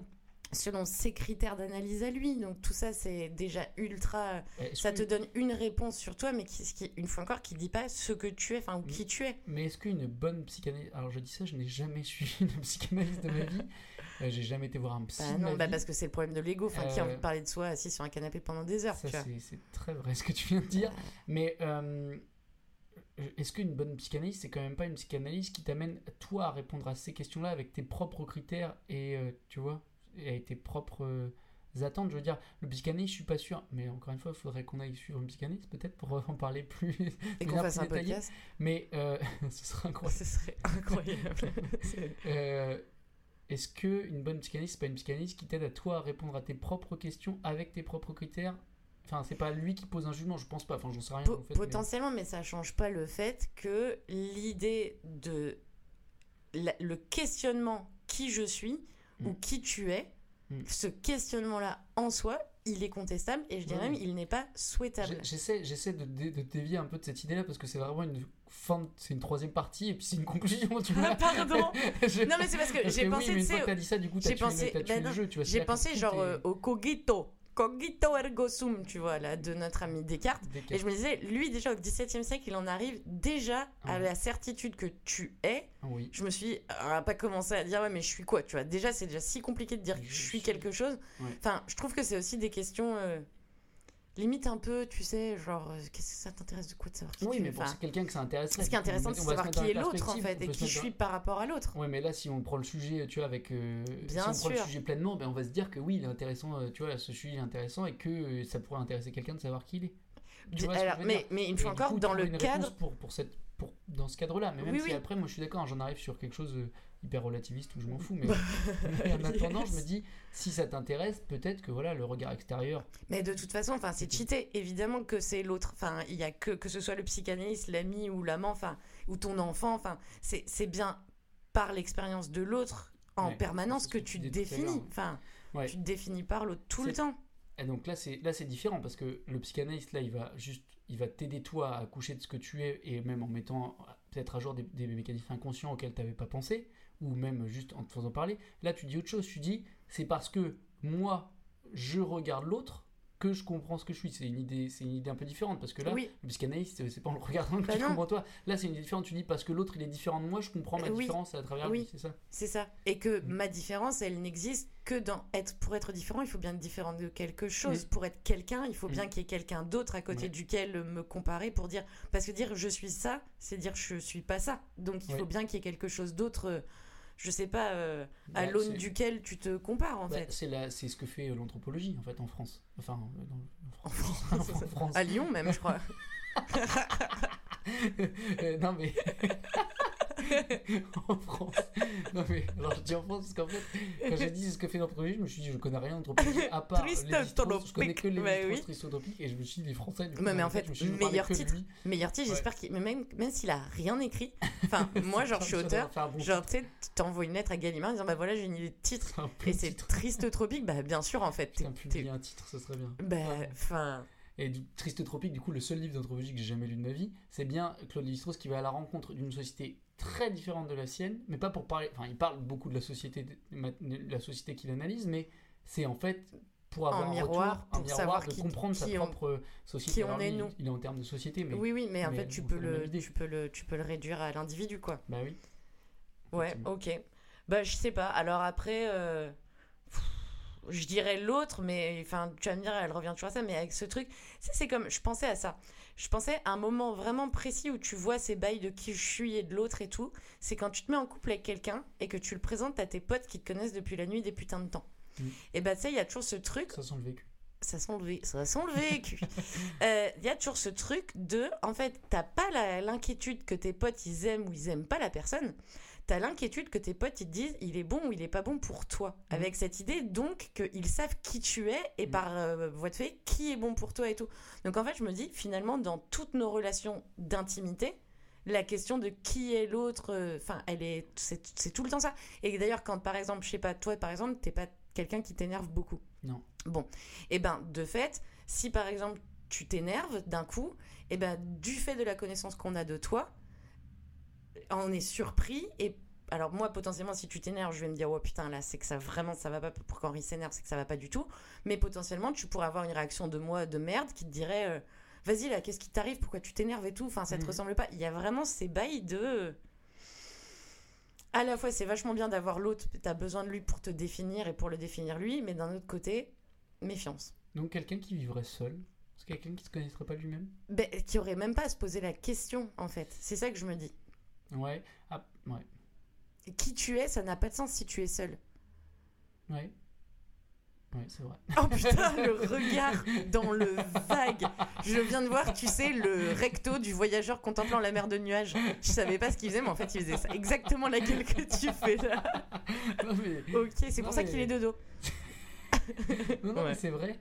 selon ses critères d'analyse à lui. Donc tout ça, c'est déjà ultra. Est-ce Ça te donne une réponse sur toi, mais qui, qui- une fois encore, qui dit pas ce que tu es, enfin, ou qui tu es. Mais est-ce qu'une bonne psychanalyse. Alors, je dis ça, je n'ai jamais [LAUGHS] suivi une psychanalyse de ma vie. Euh, J'ai jamais été voir un psy. Bah non, bah parce que c'est le problème de l'ego. Enfin, qui a Euh, envie de parler de soi assis sur un canapé pendant des heures, Ça, c'est très vrai ce que tu viens de dire. Mais euh, est-ce qu'une bonne psychanalyse, c'est quand même pas une psychanalyse qui t'amène toi à répondre à ces questions-là avec tes propres critères et euh, tu vois, et avec tes propres euh, attentes? Je veux dire, le psychanalyse, je suis pas sûr. Mais encore une fois, il faudrait qu'on aille suivre une psychanalyse peut-être pour en parler plus. [LAUGHS] Et qu'on fasse un podcast. Mais euh, [LAUGHS] ce serait incroyable. Ce serait incroyable. [LAUGHS] Est-ce que une bonne psychanalyse, c'est pas une psychanalyse qui t'aide à toi à répondre à tes propres questions avec tes propres critères? Enfin, c'est pas lui qui pose un jugement, je pense pas. Enfin, j'en sais rien. Po- en fait, mais- potentiellement, mais ça change pas le fait que l'idée de la- le questionnement qui je suis ou Mm. qui tu es, Mm. ce questionnement-là en soi, il est contestable et je dirais même il n'est pas souhaitable. J'essaie, j'essaie de, dé- de dévier un peu de cette idée-là parce que c'est vraiment une fin, c'est une troisième partie et puis c'est une conclusion, tu vois. Ah, [LAUGHS] pardon [LAUGHS] Je- Non mais c'est parce que j'ai pensé, oui, mais tu une t'as dit ça, du coup, t'as j'ai tué, pensé- t'as tué ben le jeu, tu vois. j'ai pensé genre euh, au cogito, cogito ergo sum, tu vois, là, de notre ami Descartes. des Et je me disais, lui déjà au XVIIe siècle, il en arrive déjà à Ouais. la certitude que tu es. Oui. Je me suis dit, on va pas commencer à dire, ouais, mais je suis quoi, tu vois. Déjà, c'est déjà si compliqué de dire que je Je suis suis- quelque chose. Ouais. Enfin, je trouve que c'est aussi des questions, euh, limite un peu, tu sais, genre, euh, qu'est-ce que ça t'intéresse de quoi de savoir qui Oui, mais Enfin, c'est quelqu'un que ça intéresse. Ce qui est intéressant, c'est de savoir qui est l'autre, en fait, et qui je suis par rapport à l'autre. Ouais, mais là, si on prend le sujet, tu vois, avec. euh, Bien si on prend le sûr. sujet pleinement, ben, on va se dire que oui, il est intéressant, euh, tu vois, ce sujet est intéressant et que euh, ça pourrait intéresser quelqu'un de savoir qui il est. Tu vois Alors, mais, mais fois du encore, coup, dans le cadre. Pour, pour cette, pour, dans ce cadre-là. Mais même Oui, si oui. après, moi, je suis d'accord, hein, j'en arrive sur quelque chose euh, hyper relativiste où je m'en fous. Mais, [LAUGHS] mais en attendant, je me dis, [LAUGHS] si ça t'intéresse, peut-être que voilà, le regard extérieur. Mais de toute façon, enfin, c'est cheaté. Évidemment que c'est l'autre. Enfin, il y a que que ce soit le psychanalyste, l'ami ou l'amant, enfin, ou ton enfant. Enfin, c'est c'est bien par l'expérience de l'autre en Ouais, permanence que que tu te définis. Enfin, Ouais. tu te définis par l'autre tout le temps. Et donc là, c'est là, c'est différent parce que le psychanalyste, là, il va juste, il va t'aider toi à accoucher de ce que tu es et même en mettant peut-être à jour des, des mécanismes inconscients auxquels tu n'avais pas pensé ou même juste en te faisant parler. Là, tu dis autre chose. Tu dis, c'est parce que moi, je regarde l'autre que je comprends ce que je suis. C'est une idée, c'est une idée un peu différente parce que là, Oui. le psychanalyste, c'est pas en le regardant que Bah tu non. comprends toi. Là, c'est une idée différente. Tu dis parce que l'autre il est différent de moi, je comprends ma Euh, oui. différence à travers Oui. lui, c'est ça. C'est ça. Et que Mm. ma différence, elle n'existe que dans être. Pour être différent, il faut bien être différent de quelque chose. Mm. Pour être quelqu'un, il faut Mm. bien qu'il y ait quelqu'un d'autre à côté duquel me comparer pour dire. Parce que dire je suis ça, c'est dire je suis pas ça. Donc il faut bien qu'il y ait quelque chose d'autre. Je sais pas, euh, à Bah, l'aune duquel tu te compares en Bah, fait. c'est ce que fait l'anthropologie en fait en France. Enfin, euh, dans- en En France. France. [LAUGHS] en France. À Lyon même, je crois. [LAUGHS] Euh, non mais [LAUGHS] [LAUGHS] en France. Non mais alors je dis en France parce qu'en fait quand j'ai dit ce que fait l'anthropologie, je me suis dit je connais rien d'anthropologie à part les Tristotropique. je connais que les Bah oui. tristotropiques et je me suis dit les Français. Du coup, mais dans en fait, parlais meilleur titre. Meilleur titre, j'espère qu'il. Mais même, même s'il a rien écrit. [LAUGHS] Enfin, moi, genre, je suis auteur. bon Genre, tu sais, t'envoies une lettre à Gallimard en disant Bah voilà, j'ai une idée de titre. Et c'est triste tropique, bah bien sûr en fait. Putain, publier un titre, ce serait bien. Bah, enfin, Et du Triste Tropique, du coup, le seul livre d'anthropologie que j'ai jamais lu de ma vie, c'est bien Claude Lévi-Strauss qui va à la rencontre d'une société très différente de la sienne, mais pas pour parler. Enfin, il parle beaucoup de la société, de la société qu'il analyse, mais c'est en fait pour avoir un miroir, retour, pour un miroir savoir de qui- comprendre qui sa on- propre société. qui on Alors, est, nous. Il est en termes de société, mais oui, oui, mais en mais fait, tu peux le, tu peux le, tu peux le réduire à l'individu, quoi. bah oui. Ouais, ok. Bah, je sais pas. Alors après, euh, je dirais l'autre, mais enfin, tu vas me dire, elle revient toujours à ça, mais avec ce truc, c'est comme, je pensais à ça. Je pensais à un moment vraiment précis où tu vois ces bails de qui je suis et de l'autre et tout. C'est quand tu te mets en couple avec quelqu'un et que tu le présentes à tes potes qui te connaissent depuis la nuit des putains de temps. Mm. Et bah, tu sais, il y a toujours ce truc Ça sent le vécu. ça sent le, vé- ça sent le vécu. [LAUGHS] Euh, Il y a toujours ce truc de, en fait, t'as pas l'inquiétude que tes potes ils aiment ou ils aiment pas la personne. T'as l'inquiétude que tes potes ils te disent il est bon ou il est pas bon pour toi. Mhm. Avec cette idée donc qu'ils savent qui tu es et Mhm. par euh, voie de fait qui est bon pour toi et tout. Donc en fait je me dis finalement dans toutes nos relations d'intimité la question de qui est l'autre, euh, enfin elle est, c'est c'est tout le temps ça. Et d'ailleurs quand par exemple je sais pas toi par exemple t'es pas quelqu'un qui t'énerve beaucoup. Non. Bon, et ben de fait, si par exemple tu t'énerves d'un coup, et ben du fait de la connaissance qu'on a de toi, on est surpris et alors moi potentiellement si tu t'énerves, je vais me dire oh putain là c'est que ça vraiment ça va pas pour qu'Henri s'énerve, c'est que ça va pas du tout, mais potentiellement tu pourrais avoir une réaction de moi de merde qui te dirait euh, vas-y là qu'est-ce qui t'arrive, pourquoi tu t'énerves et tout, enfin ça te Mhm. ressemble pas. Il y a vraiment ces bails de à la fois c'est vachement bien d'avoir l'autre, t'as besoin de lui pour te définir et pour le définir lui, mais d'un autre côté méfiance. Donc quelqu'un qui vivrait seul, c'est quelqu'un qui se connaîtrait pas lui-même? Ben, qui aurait même pas à se poser la question, en fait. C'est ça que je me dis. Ouais. Ah, ouais. Qui tu es, ça n'a pas de sens si tu es seul. Ouais. Ouais, c'est vrai. Oh putain, [LAUGHS] le regard dans le vague. Je viens de voir, tu sais, le recto du voyageur contemplant la mer de nuages. Je savais pas ce qu'il faisait, mais en fait, il faisait ça. Exactement la gueule que tu fais là. Non, mais- Ok, c'est pour Non, ça mais- qu'il est de dos. [LAUGHS] Non, non, Ouais. mais c'est vrai.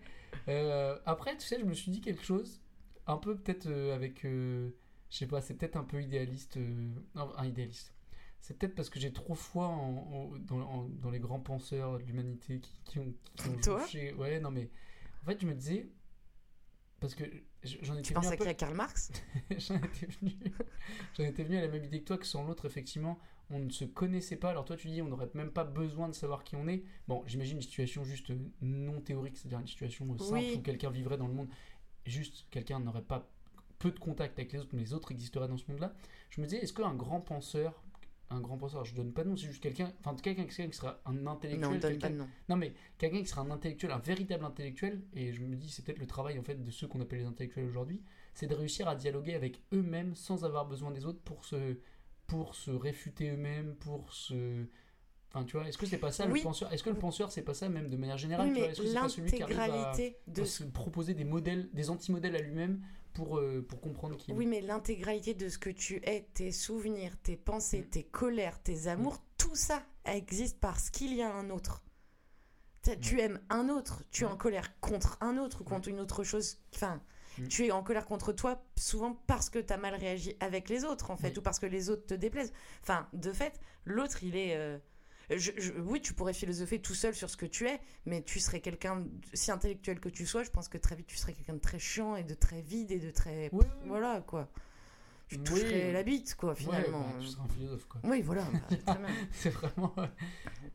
Euh, après, tu sais, je me suis dit quelque chose, un peu peut-être euh, avec. euh, je sais pas, c'est peut-être un peu idéaliste. euh, non, un idéaliste. C'est peut-être parce que j'ai trop foi en, en- dans, en- dans les grands penseurs de l'humanité qui, qui ont. Qui ont Toi Ouais, non, mais. En fait, je me disais. Parce que j'en étais Tu venu penses un à peu- qui à Karl Marx? [LAUGHS] J'en étais venu j'en étais venu à la même idée que toi que sans l'autre effectivement on ne se connaissait pas alors toi tu dis on n'aurait même pas besoin de savoir qui on est bon j'imagine une situation juste euh, non théorique c'est-à-dire une situation euh, simple Oui. où quelqu'un vivrait dans le monde juste quelqu'un n'aurait pas peu de contact avec les autres mais les autres existeraient dans ce monde là je me disais est-ce qu'un grand penseur un grand penseur je donne pas de nom c'est juste quelqu'un enfin quelqu'un qui sera un intellectuel Non, donne pas de nom. non, mais quelqu'un qui sera un intellectuel, un véritable intellectuel, et je me dis, c'est peut-être le travail en fait de ceux qu'on appelle les intellectuels aujourd'hui, c'est de réussir à dialoguer avec eux-mêmes sans avoir besoin des autres pour se, pour se réfuter eux-mêmes, pour se. Enfin, tu vois, est-ce que c'est pas ça Oui. le penseur Est-ce que le penseur, c'est pas ça même de manière générale Oui, Est-ce que c'est pas celui qui arrive à, l'intégralité de à se proposer des modèles, des anti-modèles à lui-même pour, euh, pour comprendre qui Oui, mais l'intégralité de ce que tu es, tes souvenirs, tes pensées, Mm. tes colères, tes amours, tout ça existe parce qu'il y a un autre. T'as- Tu aimes un autre, tu es en colère contre un autre ou contre une autre chose. Enfin, Mm. tu es en colère contre toi souvent parce que tu as mal réagi avec les autres, en fait, Oui. ou parce que les autres te déplaisent. Enfin, de fait, l'autre, il est. euh, je- je- oui, tu pourrais philosopher tout seul sur ce que tu es, mais tu serais quelqu'un, si intellectuel que tu sois, je pense que très vite tu serais quelqu'un de très chiant et de très vide et de très. Ouais. Voilà, quoi. tu Oui. toucherais la bite, quoi, Ouais, finalement. bah, tu seras un philosophe, quoi. Oui, voilà, bah. [LAUGHS] C'est vraiment.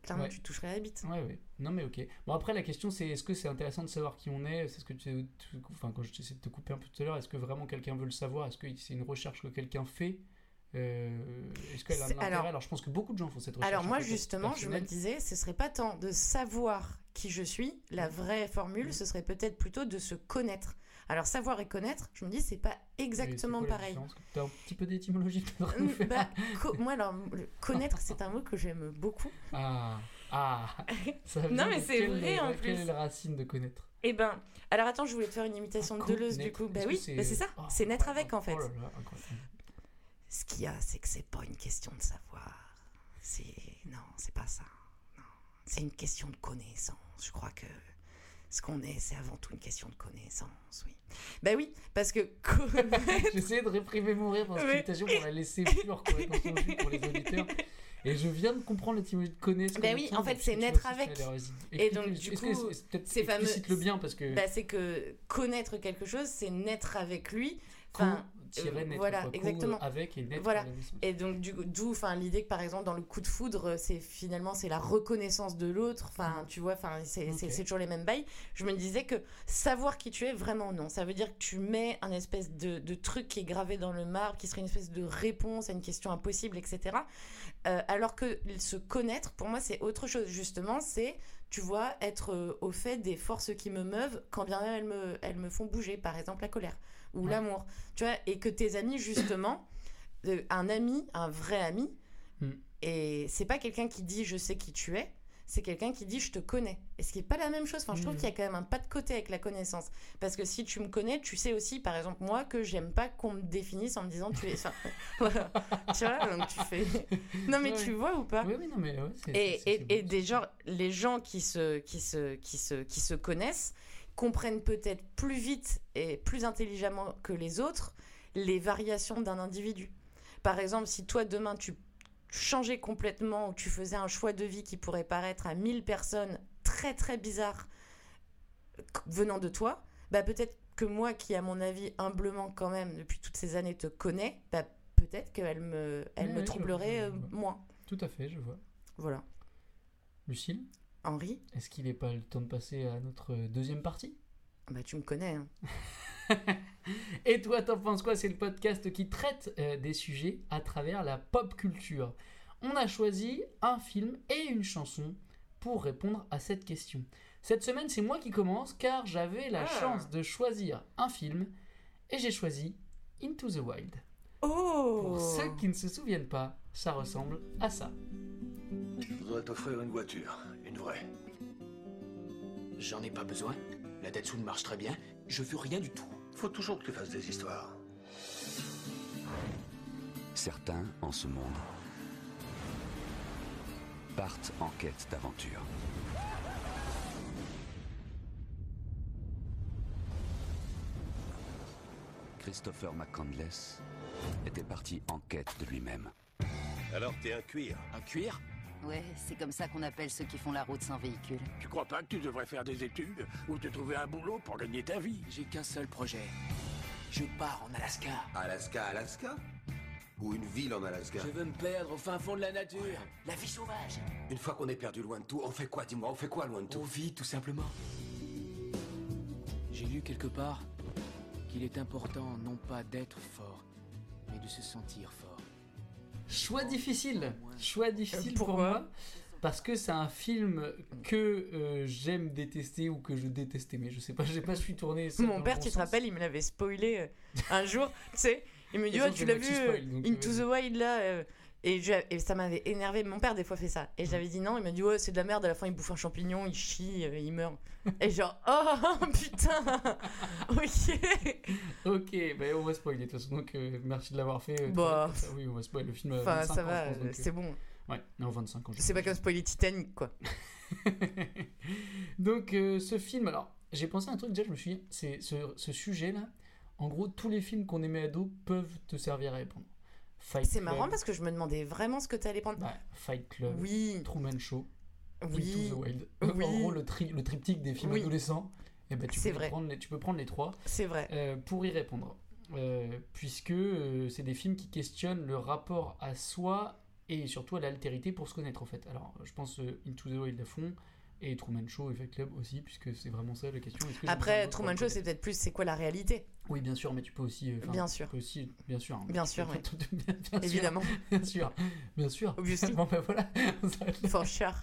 Clairement, Ouais. tu toucherais la bite. Ouais, ouais. Non, mais ok. Bon, après, la question, c'est est-ce que c'est intéressant de savoir qui on est? C'est ce que tu. Enfin, quand je t'essaie de te couper un peu tout à l'heure, est-ce que vraiment quelqu'un veut le savoir? Est-ce que c'est une recherche que quelqu'un fait? Euh, Est-ce qu'elle a alors- alors, je pense que beaucoup de gens font cette recherche. Alors moi justement, je me disais, ce serait pas tant de savoir qui je suis, la vraie formule, ce serait peut-être plutôt de se connaître. Alors savoir et connaître, je me dis, c'est pas exactement quoi pareil. différence T'as un petit peu d'étymologie [LAUGHS] faire bah, co- moi alors, le [LAUGHS] connaître, c'est un mot que j'aime beaucoup. Ah, ah [LAUGHS] ça Non, mais c'est quelle- vrai, en Quelle plus. est la racine de connaître Eh ben, alors attends, je voulais te faire une imitation de Deleuze du coup. Bah oui, bah, c'est ça, Oh, c'est naître avec en fait. Oh là là, incroyable. Ce qu'il y a, c'est que c'est pas une question de savoir. C'est non, c'est pas ça. C'est une question de connaissance. Je crois que ce qu'on est, c'est avant tout une question de connaissance. Oui. Bah oui, parce que. [LAUGHS] J'essayais de réprimer mon rire dans cette Oui. imitation pour la laisser pure jus pour les auditeurs. Et je viens de comprendre l'étymologie de connaître. Ben oui, en fait, c'est naître avec. Et donc, du coup, c'est fameux- Explicite-le bien parce que. Bah, c'est que connaître quelque chose, c'est naître avec lui. Enfin, euh, voilà, exactement. Avec et. Voilà. Et donc du d'où enfin l'idée que par exemple dans le coup de foudre c'est finalement c'est la reconnaissance de l'autre. Enfin tu vois enfin c'est toujours les mêmes bails. Je me disais que savoir qui tu es vraiment non. Ça veut dire que tu mets un espèce de, de truc qui est gravé dans le marbre qui serait une espèce de réponse à une question impossible etc Euh, alors que se connaître pour moi c'est autre chose. Justement c'est tu vois être euh, au fait des forces qui me meuvent quand bien même elles me elles me font bouger. Par exemple la colère ou Ouais. l'amour tu vois et que tes amis justement [COUGHS] euh, un ami, un vrai ami, Hmm. et c'est pas quelqu'un qui dit je sais qui tu es, c'est quelqu'un qui dit je te connais. Et ce qui est pas la même chose. Enfin, je trouve Hmm. qu'il y a quand même un pas de côté avec la connaissance. Parce que si tu me connais, tu sais aussi, par exemple, moi, que j'aime pas qu'on me définisse en me disant tu es. Enfin, [LAUGHS] voilà. tu vois, donc tu fais. [LAUGHS] Non, mais Ouais, tu vois ou pas? Oui, oui, non, mais ouais, et, et, et des gens, les gens qui se, qui, se, qui, se, qui se connaissent comprennent peut-être plus vite et plus intelligemment que les autres les variations d'un individu. Par exemple, si toi demain tu changeais complètement ou tu faisais un choix de vie qui pourrait paraître à 1000 personnes très très bizarre venant de toi, bah peut-être que moi qui à mon avis humblement quand même depuis toutes ces années te connais, bah peut-être qu'elle me, elle me je troublerait vois, euh, je vois. moins. Tout à fait, je vois. Voilà. Lucille, Henri, est-ce qu'il n'est pas le temps de passer à notre deuxième partie? Bah tu me connais. Hein. [LAUGHS] Et toi, t'en penses quoi? C'est le podcast qui traite euh, des sujets à travers la pop culture. On a choisi un film et une chanson pour répondre à cette question. Cette semaine, c'est moi qui commence car j'avais la Ah. chance de choisir un film et j'ai choisi Into the Wild. Oh Pour ceux qui ne se souviennent pas, ça ressemble à ça. Je voudrais t'offrir une voiture, J'en ai pas besoin. La Datsun marche très bien. Je veux rien du tout. Faut toujours que tu fasses des histoires. Certains, en ce monde, partent en quête d'aventure. Christopher McCandless était parti en quête de lui-même. Alors t'es un cuir. Un cuir? Ouais, c'est comme ça qu'on appelle ceux qui font la route sans véhicule. Tu crois pas que tu devrais faire des études ou te trouver un boulot pour gagner ta vie? J'ai qu'un seul projet. Je pars en Alaska. Alaska, Alaska? Ou une ville en Alaska? Je veux me perdre au fin fond de la nature. La vie sauvage. Une fois qu'on est perdu loin de tout, on fait quoi Dis-moi, on fait quoi loin de On tout vit tout simplement. J'ai lu quelque part qu'il est important non pas d'être fort, mais de se sentir fort. Choix difficile. Choix difficile pour moi. Parce que c'est un film que euh, j'aime détester ou que je détestais. Mais je sais pas, [LAUGHS] j'ai pas su tourner ça Mon père, bon tu te rappelles, il me l'avait spoilé euh, un jour, tu sais. Il me [LAUGHS] dit, oh, tu l'as vu euh, spoil, donc, Into the Wild là et, je- et ça m'avait énervé. Mon père, des fois, fait ça. Et j'avais dit non. Il m'a dit, ouais, c'est de la merde. À la fin, il bouffe un champignon, il chie, euh, il meurt. Et genre, [LAUGHS] oh putain [LAUGHS] Ok Ok, bah, on va spoiler de toute façon. Donc euh, merci de l'avoir fait. euh, Bah, oui, on va spoiler le film. Enfin, 25 ça ans, va, euh, c'est bon. Ouais, non, 25 ans. C'est pas comme spoiler Titanic, quoi. [LAUGHS] Donc ce film, alors j'ai pensé à un truc déjà, je me suis dit, c'est ce, ce sujet-là, en gros tous les films qu'on aimait ado peuvent te servir à répondre. Fight C'est Club, marrant parce que je me demandais vraiment ce que t'allais prendre. bah, Fight Club, Oui, Truman Show, oui, Into the Wild. Oui. En gros le, tri- le triptyque des films Oui. adolescents, et ben, tu, peux vrai. prendre, les- tu peux prendre les trois c'est vrai. euh, pour y répondre. euh, puisque euh, c'est des films qui questionnent le rapport à soi et surtout à l'altérité pour se connaître en fait. Alors je pense Into the Wild à fond et Truman Show Effect Club aussi puisque c'est vraiment ça la question. Que Après, Truman Show, c'est peut-être plus c'est quoi la réalité? Oui, bien sûr, mais tu peux aussi. Bien tu sûr. peux aussi, bien sûr. hein, Bien sûr, [LAUGHS] oui. bien, bien sûr, Évidemment. [LAUGHS] Bien sûr, bien sûr. Obviously. [LAUGHS] Bon, ben voilà. For sure.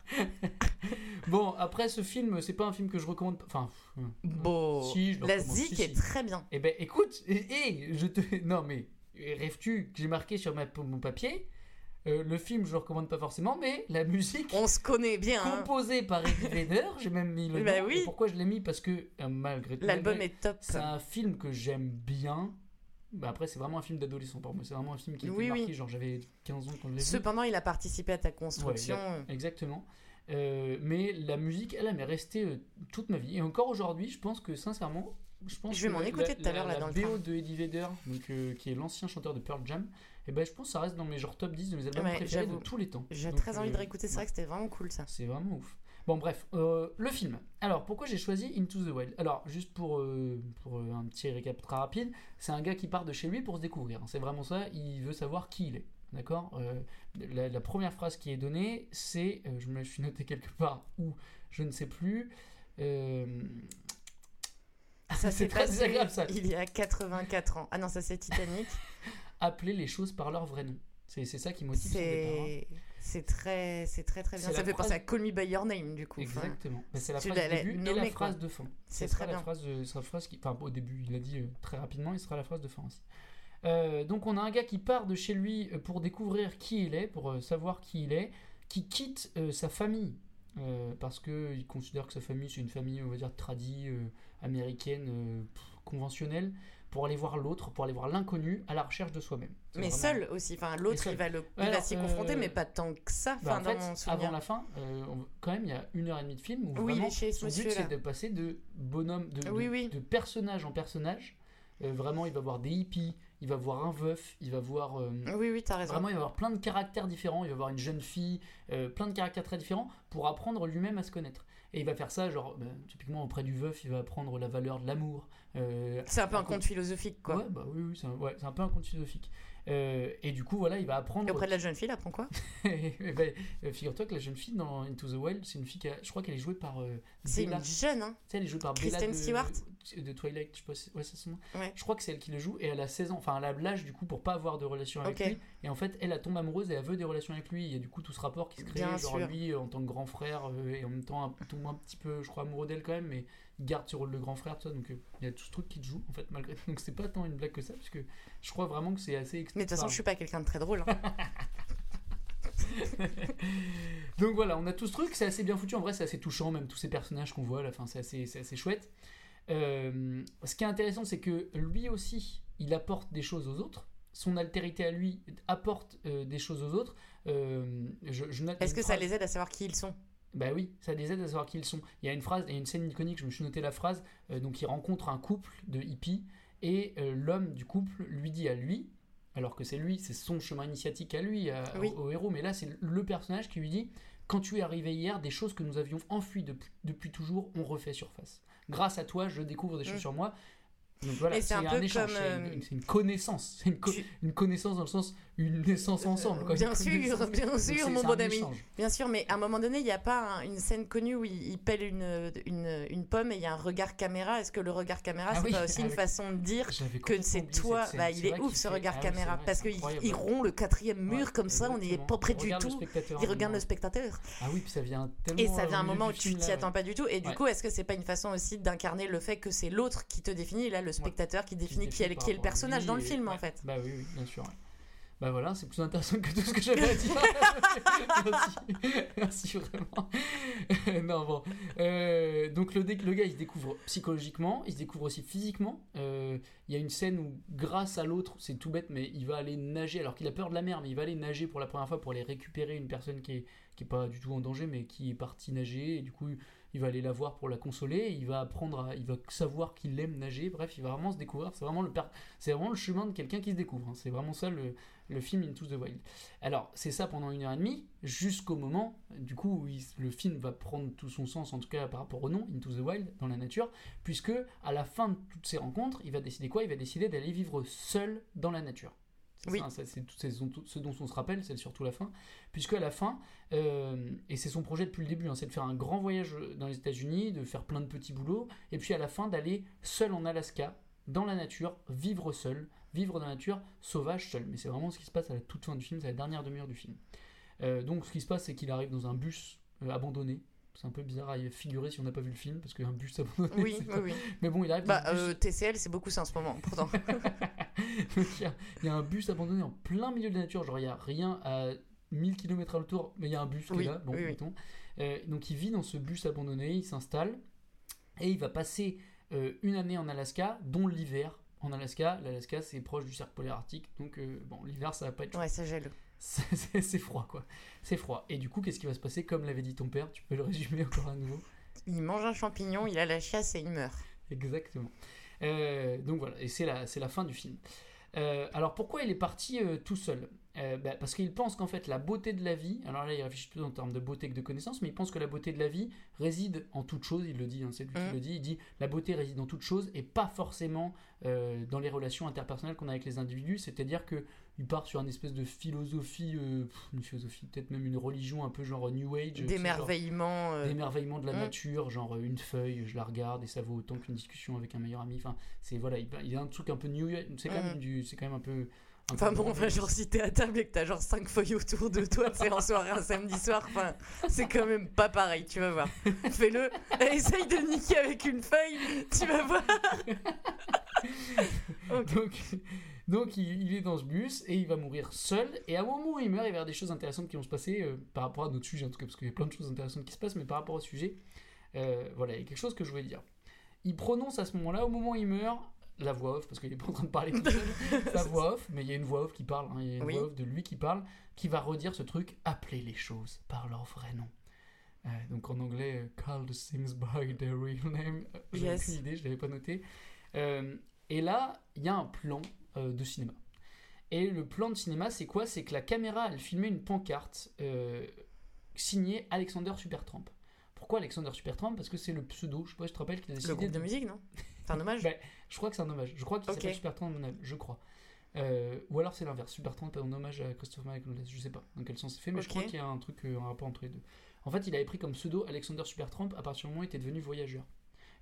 Bon, après ce film, c'est pas un film que je recommande. Enfin, euh, Bon. si, je La zik si, est si. très bien. Eh ben, écoute, et, et, je te. Non, mais rêves-tu que j'ai marqué sur ma, mon papier? Euh, Le film, je le recommande pas forcément, mais la musique. On se connaît bien. hein. Composée par Eddie Vedder, j'ai même mis le Bah nom. oui. Et pourquoi je l'ai mis? Parce que euh, malgré tout, L'album est top. C'est un film que j'aime bien. Bah après, c'est vraiment un film d'adolescent pour moi. C'est vraiment un film qui a été Oui, oui. marqué. Genre, j'avais 15 ans quand je l'ai vu. Cependant, il a participé à ta construction. exactement. Euh, mais la musique, elle, elle m'est restée toute ma vie. Et encore aujourd'hui, je pense que sincèrement, je pense Je vais m'en écouter tout à l'heure, là, la dans le BO de Eddie Vedder, donc, euh, qui est l'ancien chanteur de Pearl Jam, et ben je pense que ça reste dans mes genre top 10 de mes albums Ouais, préférés de tous les temps. J'ai très envie de euh, réécouter. C'est vrai que c'était vraiment cool ça. c'est vraiment ouf. Bon, bref, euh, le film. Alors, pourquoi j'ai choisi Into the Wild? Alors, juste pour, euh, pour un petit récap très rapide, c'est un gars qui part de chez lui pour se découvrir. C'est vraiment ça, il veut savoir qui il est. D'accord? Euh, la, la première phrase qui est donnée, c'est, euh, je me suis noté quelque part, ou je ne sais plus. euh, Ça [LAUGHS] c'est très désagréable ça. il y a 84 ans. Ah non, ça c'est Titanic. [LAUGHS] Appeler les choses par leur vrai nom. C'est ça qui motive départ. hein. C'est très, c'est très très bien. Ça fait penser à Call Me By Your Name du coup. Enfin, Exactement. Mais c'est la phrase l'as début et la quoi. phrase de fin. C'est très la bien. phrase de, ce sera la phrase qui, enfin, au début, il l'a dit euh, très rapidement, il sera la phrase de fin aussi. Euh, donc on a un gars qui part de chez lui euh, pour découvrir qui il est, pour euh, savoir qui il est, qui quitte euh, sa famille euh, parce que il considère que sa famille c'est une famille on va dire tradie euh, américaine euh, pff, conventionnelle pour aller voir l'autre, pour aller voir l'inconnu à la recherche de soi-même. Mais vraiment- seul aussi. Enfin, l'autre il va le, il va s'y confronter, euh, mais pas tant que ça. bah, Enfin, en fait, avant la fin, on- quand même, il y a une heure et demie de film où Oui, vraiment chez ce son but monsieur-là. c'est de passer de bonhomme, de, de- Oui, oui. de personnage en personnage. Euh, vraiment, il va voir des hippies, il va voir un veuf, il va voir. euh, Oui, oui, t'as raison. Vraiment, il va avoir plein de caractères différents. Il va voir une jeune fille, euh, plein de caractères très différents pour apprendre lui-même à se connaître. Et il va faire ça, genre, bah, typiquement auprès du veuf, il va apprendre la valeur de l'amour. euh, C'est un peu un conte philosophique, quoi. Ouais, bah oui, oui, c'est un, ouais, c'est un peu un conte philosophique. Euh, et du coup, voilà, il va apprendre. Et auprès de la [LAUGHS] jeune fille, il apprend quoi? Euh, Figure-toi que la jeune fille dans Into the Wild, c'est une fille qui a- je crois qu'elle est jouée par C'est une jeune, hein Tu sais, elle est jouée par Kristen Bella de, Stewart de Twilight, je sais pas si- ouais, c'est son nom. Ouais. Je crois que c'est elle qui le joue et elle a 16 ans, enfin elle a l'âge du coup pour pas avoir de relation avec lui. Et en fait, elle, elle tombe amoureuse et elle veut des relations avec lui. Il y a du coup tout ce rapport qui se crée, Bien genre sûr. lui euh, en tant que grand frère euh, et en même temps tombe un petit peu, je crois, amoureux d'elle quand même, mais il garde ce rôle de grand frère, tout ça. Donc euh, il y a tout ce truc qui te joue en fait malgré. Donc c'est pas tant une blague que ça, parce que je crois vraiment que c'est assez. Mais de toute façon, je suis pas quelqu'un de très drôle. hein. [LAUGHS] Donc voilà, on a tout ce truc, c'est assez bien foutu. En vrai, c'est assez touchant, même tous ces personnages qu'on voit à la fin, c'est assez, c'est assez chouette. Euh, ce qui est intéressant, c'est que lui aussi, il apporte des choses aux autres. Son altérité à lui apporte euh, des choses aux autres. Euh, je, je note Est-ce que ça les aide à savoir qui ils sont? Bah oui, ça les aide à savoir qui ils sont. Il y a une phrase, il y a une scène iconique, je me suis noté la phrase, donc il rencontre un couple de hippies et l'homme du couple lui dit à lui, alors que c'est lui, c'est son chemin initiatique à lui, à- Oui. au, au héros, mais là c'est le personnage qui lui dit, quand tu es arrivé hier, des choses que nous avions enfuies depuis toujours ont refait surface. Grâce à toi, je découvre des choses Mm. sur moi. Donc voilà, Et c'est un un, peu échange, comme, c'est euh, une, c'est une connaissance, c'est une, co- une connaissance dans le sens une naissance ensemble. quoi, Bien sûr, [LAUGHS] bien sûr, mon bon un ami. échange. Bien sûr, mais à un moment donné, il n'y a pas un- une scène connue où il, il pèle une, une, une pomme et il y a un regard caméra. Est-ce que le regard caméra, Ah c'est oui, pas aussi une façon de dire que c'est toi scène. bah, Il est ouf ce regard ah caméra vrai, parce qu'il rompt le quatrième mur Ouais, comme ça, on n'est exactement. pas près du tout. Il un regarde le spectateur. Ah oui, puis ça vient tellement. Et ça vient euh, un au milieu moment où tu t'y attends pas du tout. Et du coup, est-ce que c'est pas une façon aussi d'incarner le fait que c'est l'autre qui te définit? Là le spectateur qui définit qui est, par qui est le personnage dans le film en fait Bah oui, oui, bien sûr. ouais. Bah voilà, c'est plus intéressant que tout ce que j'avais à dire. [LAUGHS] Merci, merci vraiment. non, bon. Euh, donc le, le gars, il se découvre psychologiquement, il se découvre aussi physiquement. Euh, Il y a une scène où, grâce à l'autre, c'est tout bête, mais il va aller nager, alors qu'il a peur de la mer, mais il va aller nager pour la première fois pour aller récupérer une personne qui est, qui est pas du tout en danger, mais qui est partie nager. Et du coup, il va aller la voir pour la consoler, il va apprendre, à- il va savoir qu'il aime nager, bref, il va vraiment se découvrir. C'est vraiment le, chemin de quelqu'un qui se découvre. hein. C'est vraiment ça le, film Into the Wild. Alors, c'est ça pendant une heure et demie, jusqu'au moment, du coup, où le film va prendre tout son sens, en tout cas par rapport au nom, Into the Wild, dans la nature, puisque à la fin de toutes ces rencontres, il va décider quoi? Il va décider d'aller vivre seul dans la nature. C'est Oui. ce dont on se rappelle, c'est surtout la fin, puisque à la fin, euh, et c'est son projet depuis le début, hein, c'est de faire un grand voyage dans les États-Unis, de faire plein de petits boulots, et puis à la fin d'aller seul en Alaska, dans la nature, vivre seul, vivre dans la nature, sauvage seul. Mais c'est vraiment ce qui se passe à la toute fin du film, c'est la dernière demi-heure du film. Euh, donc ce qui se passe, c'est qu'il arrive dans un bus euh, abandonné. C'est un peu bizarre à y figurer si on n'a pas vu le film, parce qu'un bus abandonné. Oui, oui. Mais bon, il arrive Bah, bus- euh, TCL, c'est beaucoup ça en ce moment, pourtant. [LAUGHS] donc, il y, a- il y a un bus abandonné en plein milieu de la nature, genre il n'y a rien à 1000 km à l'autour, mais il y a un bus qui Oui, est là, bon, oui, oui. mettons. Euh, donc il vit dans ce bus abandonné, il s'installe, et il va passer euh, une année en Alaska, dont l'hiver. En Alaska, l'Alaska c'est proche du cercle polaire arctique, donc euh, bon, l'hiver ça va pas être Ouais, ça gèle. C'est froid quoi. C'est froid. Et du coup, qu'est-ce qui va se passer Comme l'avait dit ton père, tu peux le résumer encore à nouveau Il mange un champignon, il a la chiasse et il meurt. Exactement. Euh, donc voilà, et c'est la, c'est la fin du film. Euh, alors pourquoi il est parti euh, tout seul? Bah, Parce qu'il pense qu'en fait la beauté de la vie, alors là il réfléchit plutôt en termes de beauté que de connaissance, mais il pense que la beauté de la vie réside en toute chose, il le dit, hein, c'est lui qui Mhm. le dit, il dit la beauté réside en toute chose et pas forcément dans les relations interpersonnelles qu'on a avec les individus, c'est-à-dire que il part sur une espèce de philosophie, euh, une philosophie, peut-être même une religion un peu genre New Age. D'émerveillement. euh, d'émerveillement de la Mm. nature, genre euh, une feuille, je la regarde et ça vaut autant qu'une discussion avec un meilleur ami. Enfin, c'est voilà, il, il y a un truc un peu new, c'est quand Mm. même du, c'est quand même un peu. un Enfin peu bon, enfin, genre si t'es à table et que t'as genre 5 feuilles autour de toi, c'est en soirée un samedi soir, enfin, c'est quand même pas pareil, tu vas voir. Fais-le, essaye de niquer avec une feuille, tu vas voir. [LAUGHS] donc, donc il, il est dans ce bus et il va mourir seul. Et à un moment où il meurt, il va y avoir des choses intéressantes qui vont se passer euh, par rapport à notre sujet, en tout cas, parce qu'il y a plein de choses intéressantes qui se passent, mais par rapport au sujet, euh, voilà, il y a quelque chose que je voulais dire. Il prononce à ce moment-là, au moment où il meurt, la voix off, parce qu'il est pas en train de parler tout seul, [LAUGHS] sa voix off, mais il y a une voix off qui parle, hein, il y a une Oui. voix off de lui qui parle, qui va redire ce truc, appeler les choses par leur vrai nom. Euh, donc en anglais, call the things by their real name. J'ai Yes. aucune idée, je l'avais pas noté. Euh, et là, il y a un plan de cinéma. Et le plan de cinéma, c'est quoi? C'est que la caméra, elle filmait une pancarte euh, signée Alexander Supertramp. Pourquoi Alexander Supertramp? Parce que c'est le pseudo, je sais pas si tu te rappelles qu'il a décidé Le groupe de musique, non? C'est un hommage? [LAUGHS] Ben, je crois que c'est un hommage. Je crois qu'il Ok. s'appelle Supertramp je crois. Euh, ou alors c'est l'inverse, Supertramp est en hommage à Christopher Michael, je sais pas dans quel sens c'est fait, mais je crois qu'il y a un truc, euh, un rapport entre les deux. En fait, il avait pris comme pseudo Alexander Supertramp à partir du moment où il était devenu voyageur.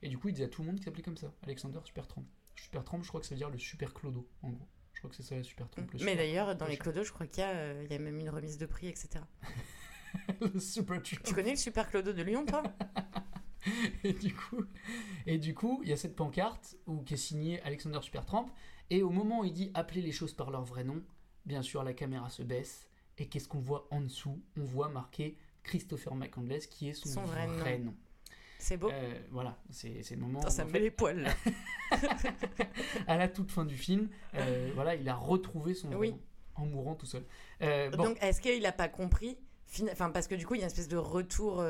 Et du coup, il disait à tout le monde qu'il s'appelait comme ça, Alexander Supertramp. Supertramp, je crois que ça veut dire le super clodo, en gros. Je crois que c'est ça, la Supertramp. le Mais super- d'ailleurs, dans le les super- clodos, je crois qu'il y, a, euh, y a même une remise de prix, etc. [LAUGHS] le super Tu connais le super clodo de Lyon, toi? [LAUGHS] Et du coup, et du coup, il y a cette pancarte où, qui est signée Alexander Supertramp. Et au moment où il dit appeler les choses par leur vrai nom, bien sûr, la caméra se baisse. Et qu'est-ce qu'on voit en dessous? On voit marqué Christopher McCandless, qui est son, Son vrai vrai, nom. nom. C'est beau. Euh, voilà, c'est le moment. Attends, ça me met fait, les poils, là. [LAUGHS] à la toute fin du film, euh, voilà, il a retrouvé son Oui. nom en mourant tout seul. Euh, bon. Donc, est-ce qu'il a pas compris Enfin, parce que du coup, il y a une espèce de retour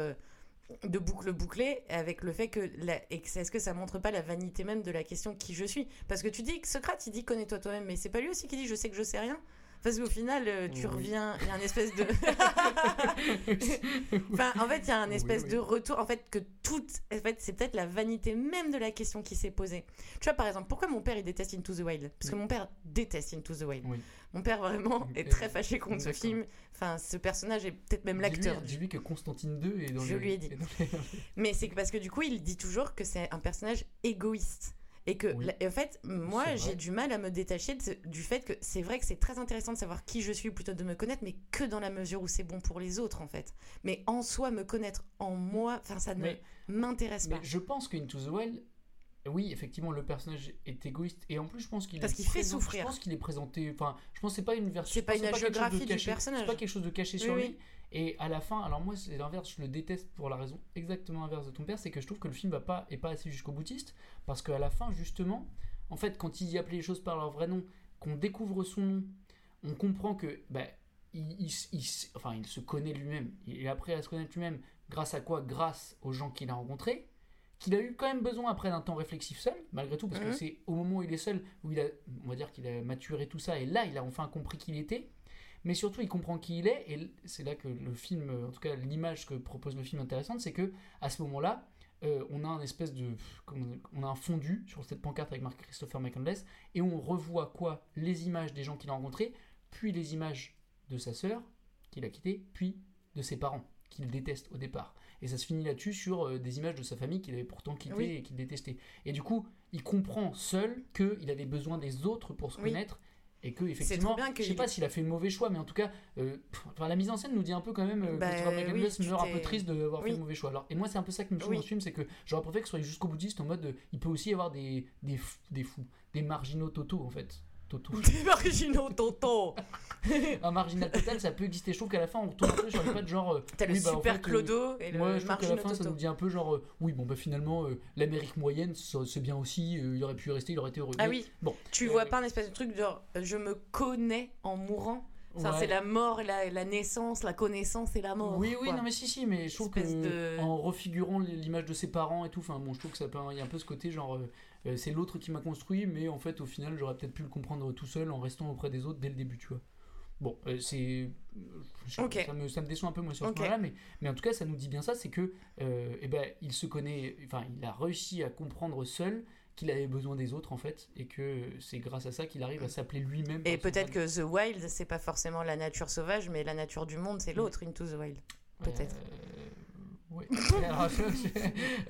de boucle bouclée avec le fait que. la- Est-ce que ça montre pas la vanité même de la question qui je suis? Parce que tu dis que Socrate, il dit connais-toi toi-même, mais c'est pas lui aussi qui dit je sais que je sais rien parce qu'au final, euh, tu Oui. reviens, il y a un espèce de. [LAUGHS] enfin, en fait, il y a un espèce oui. de retour. En fait, que toute. En fait, c'est peut-être la vanité même de la question qui s'est posée. Tu vois, par exemple, pourquoi mon père il déteste Into the Wild? Parce que mon père déteste Into the Wild. Mon père vraiment est Et- très fâché contre ce film. Enfin, ce personnage est peut-être même l'acteur. Dis-lui que Constantine II est dans Je les- lui ai dit. les- Mais c'est que parce que du coup, il dit toujours que c'est un personnage égoïste. Et que, Oui. la- et en fait, moi, j'ai du mal à me détacher de du fait que c'est vrai que c'est très intéressant de savoir qui je suis plutôt de me connaître, mais que dans la mesure où c'est bon pour les autres, en fait. Mais en soi, me connaître en moi, enfin, ça ne Mais- m'intéresse Mais pas. je pense Into the Wild, oui, effectivement, le personnage est égoïste et en plus, je pense qu'il Parce qu'il fait présent- souffrir. Je pense qu'il est présenté. Enfin, je pense que c'est pas une version. C'est pas une de hagiographie du caché- personnage. C'est pas quelque chose de caché sur Oui, lui. Et à la fin, alors moi, c'est l'inverse. Je le déteste pour la raison exactement inverse de ton père, c'est que je trouve que le film va pas est pas assez jusqu'au boutiste parce qu'à la fin, justement, en fait, quand il dit appeler les choses par leur vrai nom, qu'on découvre son nom, on comprend que bah, il, il enfin, il se connaît lui-même. Il est appris à se connaître lui-même. Grâce à quoi? Grâce aux gens qu'il a rencontrés. Qu'il a eu quand même besoin après d'un temps réflexif seul, malgré tout, parce que c'est au moment où il est seul où il a, on va dire qu'il a maturé tout ça, et là il a enfin compris qui il était. Mais surtout, il comprend qui il est, et c'est là que le film, en tout cas l'image que propose le film intéressante, c'est que à ce moment-là, euh, on a un espèce de, on- a un fondu sur cette pancarte avec marqué Christopher McCandless, et on revoit quoi? Les images des gens qu'il a rencontrés, puis les images de sa sœur qu'il a quittée, puis de ses parents qu'il déteste au départ. Et ça se finit là-dessus sur euh, des images de sa famille qu'il avait pourtant quittée Oui. et qu'il détestait. Et du coup, il comprend seul qu'il avait besoin des autres pour se Oui. connaître. Et que effectivement, bien je sais pas s'il a fait le mauvais choix, mais en tout cas, euh, pff, enfin, la mise en scène nous dit un peu quand même euh, Bah, que oui, meurt un peu triste d'avoir fait Oui. le mauvais choix. Alors, et moi, c'est un peu ça qui me choque Oui. dans ce film, c'est que j'aurais préféré que ce soit jusqu'au boutiste en mode, euh, il peut aussi y avoir des, des fous, des marginaux totaux en fait. [LAUGHS] Des marginaux, tonton [LAUGHS] un marginal total, ça peut exister. Je trouve qu'à la fin, on retourne un peu sur les pattes, genre. euh, T'as le oui, bah, en super fait, euh, Clodo et le moi, je trouve qu'à la fin, ça Toto. nous dit un peu genre, euh, oui, bon, bah finalement, euh, l'Amérique moyenne, ça- c'est bien aussi, il aurait pu rester, il aurait été heureux. Ah oui. Bon. Tu vois pas un espèce de truc genre je me connais en mourant Ça, Ouais. c'est la mort, et la, la naissance, la connaissance et la mort. Oui, oui, quoi. non, mais si, si, mais je trouve que de- en refigurant l'image de ses parents et tout, enfin, bon, je trouve que ça peut, il y a un peu ce côté genre, c'est l'autre qui m'a construit, mais en fait, au final, j'aurais peut-être pu le comprendre tout seul en restant auprès des autres dès le début, tu vois. Bon, euh, c'est. je sais pas, Ok. ça, me, ça me déçoit un peu, moi, sur ce point-là, mais, mais en tout cas, ça nous dit bien ça c'est que, euh, eh ben, il se connaît, enfin, il a réussi à comprendre seul qu'il avait besoin des autres, en fait, et que c'est grâce à ça qu'il arrive à s'appeler lui-même. Et peut-être que The Wild, c'est pas forcément la nature sauvage, mais la nature du monde, c'est l'autre, Into the Wild. Peut-être. [LAUGHS] Alors, je,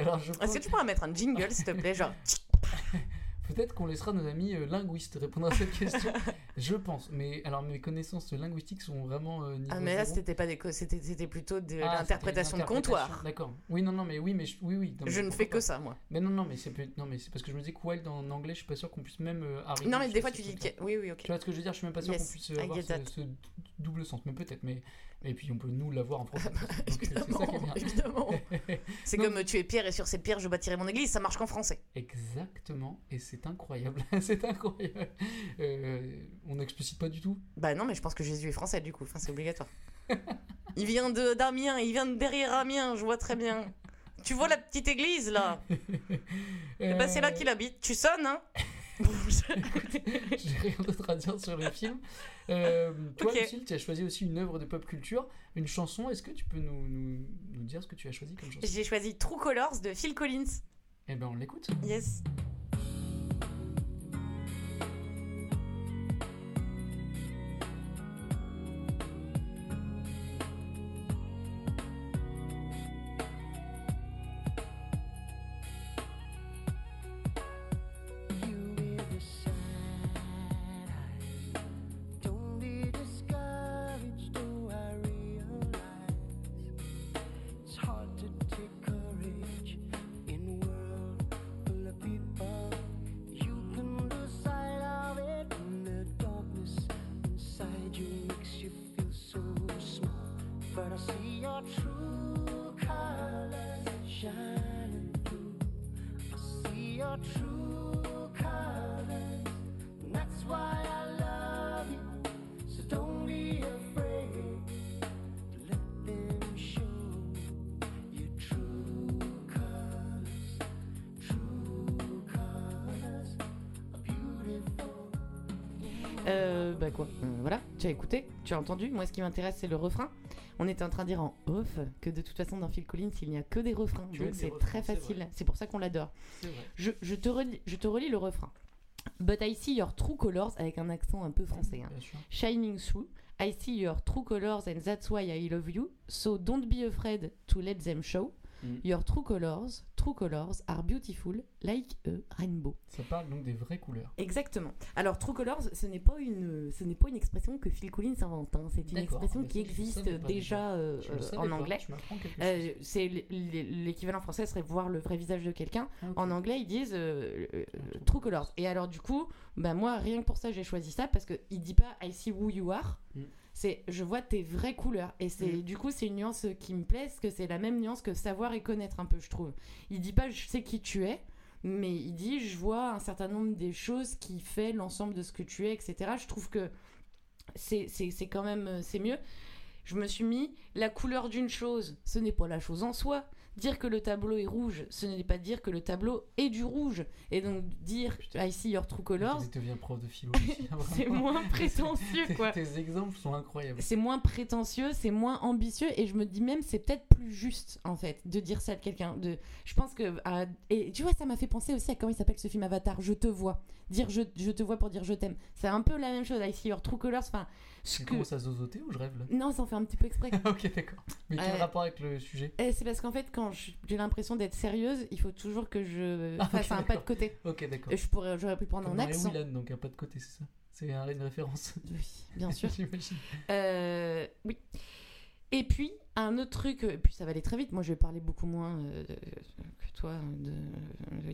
alors, je Est-ce que tu pourras mettre un jingle, s'il te plaît Genre. [LAUGHS] [LAUGHS] Peut-être qu'on laissera nos amis euh, linguistes répondre à cette question. [LAUGHS] je pense. Mais alors mes connaissances linguistiques sont vraiment euh, niveau Ah, mais là, c'était pas des c'était c'était plutôt de Ah, l'interprétation de comptoir. D'accord. Oui, non, non, mais oui, mais je- oui, oui. non, Je ne fais que pas? ça, moi. Mais non, non, mais c'est non, mais c'est parce que je me dis que wild en anglais, je suis pas sûr qu'on puisse même euh, arriver. Non, mais des fois, tu dis oui, oui, ok. Tu vois ce que je veux dire? Je suis même pas sûr Yes, qu'on puisse I avoir ce, ce double sens, mais peut-être. Mais et puis on peut nous l'avoir en [LAUGHS] français. Évidemment. [LAUGHS] [LAUGHS] C'est comme tu es pierre et sur cette pierre je bâtirai mon église, ça marche qu'en français. Exactement, et c'est incroyable, c'est incroyable. Euh, on n'explicite pas du tout. Bah non, mais je pense que Jésus est français du coup, enfin c'est obligatoire. il vient de d'Amiens, il vient de derrière Amiens, je vois très bien. Tu vois la petite église là? Ben, c'est là qu'il habite. Tu sonnes, hein? [LAUGHS] J'ai rien d'autre à dire sur le film. Euh, toi, Ok. Lucille, tu as choisi aussi une œuvre de pop culture, une chanson. Est-ce que tu peux nous, nous, nous dire ce que tu as choisi comme chanson? J'ai choisi True Colors de Phil Collins. Eh ben, on l'écoute. Yes. Tu as entendu. Moi, ce qui m'intéresse, c'est le refrain. On était en train de dire en off que de toute façon, dans Phil Collins, il n'y a que des refrains. Donc c'est très facile. C'est pour ça qu'on l'adore. Je, je te relis, je te relis le refrain. But I see your true colors avec un accent un peu français. hein. Shining through. I see your true colors and that's why I love you. So don't be afraid to let them show. Mm. Your true colors, true colors are beautiful like a rainbow. Ça parle donc des vraies couleurs. Exactement. Alors True Colors, ce n'est pas une, ce n'est pas une expression que Phil Collins invente. hein. C'est une expression qui existe déjà euh, en pas, anglais. Euh, c'est l'équivalent français serait voir le vrai visage de quelqu'un. Ah. En anglais, ils disent euh, True Colors. Et alors du coup, bah moi rien que pour ça, j'ai choisi ça parce que il dit pas I see who you are. Mm. C'est je vois tes vraies couleurs et c'est Mm. du coup c'est une nuance qui me plaît parce que c'est la même nuance que savoir et connaître un peu je trouve. Il dit pas je sais qui tu es mais il dit je vois un certain nombre des choses qui fait l'ensemble de ce que tu es etc. Je trouve que c'est c'est- c'est quand même euh, c'est mieux. Je me suis mis la couleur d'une chose, ce n'est pas la chose en soi. Dire que le tableau est rouge, ce n'est pas dire que le tableau est du rouge. Et donc dire I see your true colors, Tu deviens prof de philo. [LAUGHS] c'est moins [LAUGHS] prétentieux quoi. Tes exemples sont incroyables. C'est moins prétentieux, c'est moins ambitieux et je me dis même c'est peut-être plus juste en fait de dire ça de quelqu'un. De, je pense que à- et tu vois ça m'a fait penser aussi à comment il s'appelle ce film Avatar. Je te vois, dire je, je te vois pour dire je t'aime. C'est un peu la même chose. I see your true colors. Enfin, ce Tu que commences à zozoter ou je rêve là? Non, ça en fait un petit peu exprès. [LAUGHS] Ok, d'accord. Mais quel Euh, rapport avec le sujet? Et c'est parce qu'en fait, quand j'ai l'impression d'être sérieuse, il faut toujours que je Ah, fasse un pas de côté. Ok, d'accord. Je pourrais, j'aurais pu prendre Comme un accent. Willan, donc un pas de côté, c'est ça? C'est un- une référence. Oui, bien [LAUGHS] sûr. J'imagine. Euh, oui. Et puis, un autre truc, et puis ça va aller très vite. Moi, je vais parler beaucoup moins euh, toi de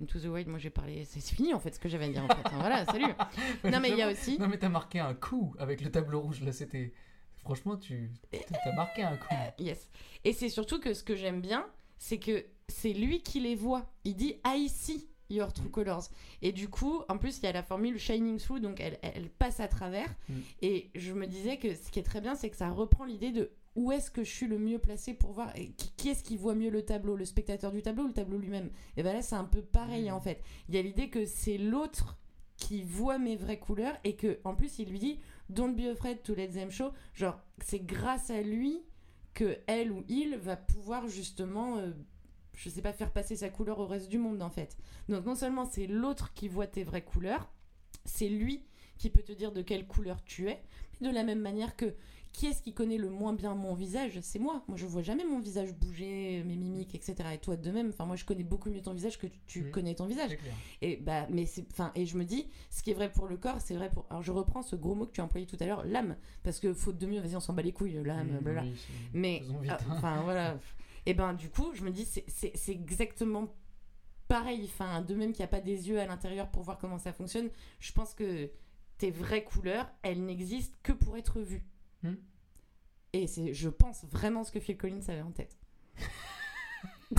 Into the Wild. Moi, j'ai parlé. C'est fini en fait ce que j'avais à dire en fait. Voilà, salut. [LAUGHS] Non, mais il y a aussi. Non, mais t'as marqué un coup avec le tableau rouge là, c'était. Franchement, tu. T'as marqué un coup. [LAUGHS] Yes. Et c'est surtout que ce que j'aime bien, c'est que c'est lui qui les voit. Il dit I see your true colors. Et du coup, en plus, il y a la formule shining through, donc elle, elle passe à travers. Mm. Et je me disais que ce qui est très bien, c'est que ça reprend l'idée de où est-ce que je suis le mieux placé pour voir et qui, est-ce qui voit mieux le tableau, le spectateur du tableau ou le tableau lui-même? Et ben là, c'est un peu pareil Mm. en fait. Il y a l'idée que c'est l'autre qui voit mes vraies couleurs et que en plus il lui dit don't be afraid to let them show genre c'est grâce à lui que elle ou il va pouvoir justement euh, je sais pas faire passer sa couleur au reste du monde en fait donc non seulement c'est l'autre qui voit tes vraies couleurs c'est lui qui peut te dire de quelle couleur tu es mais de la même manière que qui est-ce qui connaît le moins bien mon visage? C'est moi. Moi, je vois jamais mon visage bouger, mes mimiques, etc. Et toi, de même. Enfin, moi, je connais beaucoup mieux ton visage que tu connais ton visage. Et bah, mais c'est, enfin, et je me dis, ce qui est vrai pour le corps, c'est vrai pour. Alors, je reprends ce gros mot que tu as employé tout à l'heure, l'âme, parce que faute de mieux, vas-y, on s'en bat les couilles, l'âme, oui, c'est- mais, ah, hein. enfin, voilà. Et ben, du coup, je me dis, c'est exactement pareil. Enfin, de même qu'il n'y a pas des yeux à l'intérieur pour voir comment ça fonctionne, je pense que tes vraies couleurs, elles n'existent que pour être vues. Hmm. Et c'est, je pense vraiment ce que Phil Collins avait en tête. [LAUGHS]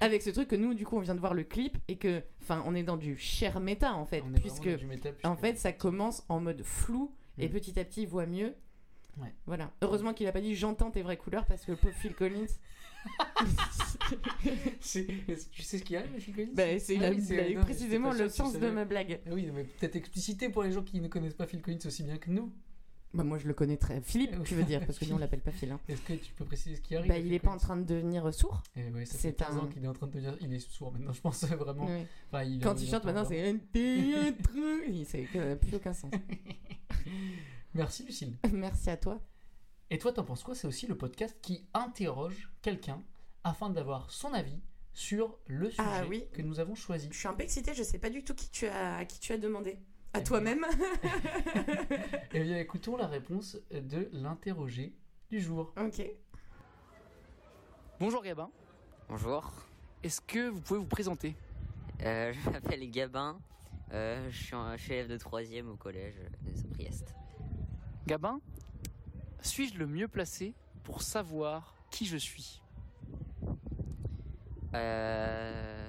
Avec ce truc que nous, du coup, on vient de voir le clip et que, enfin, on est dans du cher méta en fait, On est vraiment puisque, dans du méta, en fait, ça commence en mode flou et Mm. petit à petit, il voit mieux. Ouais. Voilà. Heureusement qu'il a pas dit j'entends tes vraies couleurs parce que le pauvre Phil Collins. [LAUGHS] C'est- Tu sais ce qu'il y a, Phil Collins? Bah, c'est Ah la- c'est- non, précisément le sens de ma blague. Ah oui, mais peut-être expliciter pour les gens qui ne connaissent pas Phil Collins aussi bien que nous. Bah, moi, je le connais très. Philippe, tu veux dire, parce que nous, on [LAUGHS] l'appelle pas Phil. hein. Est-ce que tu peux préciser ce qui arrive Bah, il est pas en train de devenir sourd. Eh ouais, ça C'est fait 15 un- ans qu'il est en train de devenir. Il est sourd maintenant, [LAUGHS] je pense vraiment. Oui. Enfin, il- Quand il chante maintenant, c'est un théâtre. C'est que- plus aucun sens. [LAUGHS] Merci Lucille. Merci à toi. Et toi, t'en penses quoi? C'est aussi le podcast qui interroge quelqu'un afin d'avoir son avis sur le sujet Ah oui. que nous avons choisi. Je suis un peu excitée, je sais pas du tout qui tu as, à qui tu as demandé. À toi-même [LAUGHS] Eh bien, écoutons la réponse de l'interrogé du jour. Ok. Bonjour Gabin. Bonjour. Est-ce que vous pouvez vous présenter? Euh, [LAUGHS] je m'appelle Gabin. Euh, je, suis un- je suis élève de 3 au collège de Saint-Priest. Gabin, suis-je le mieux placé pour savoir qui je suis? Euh,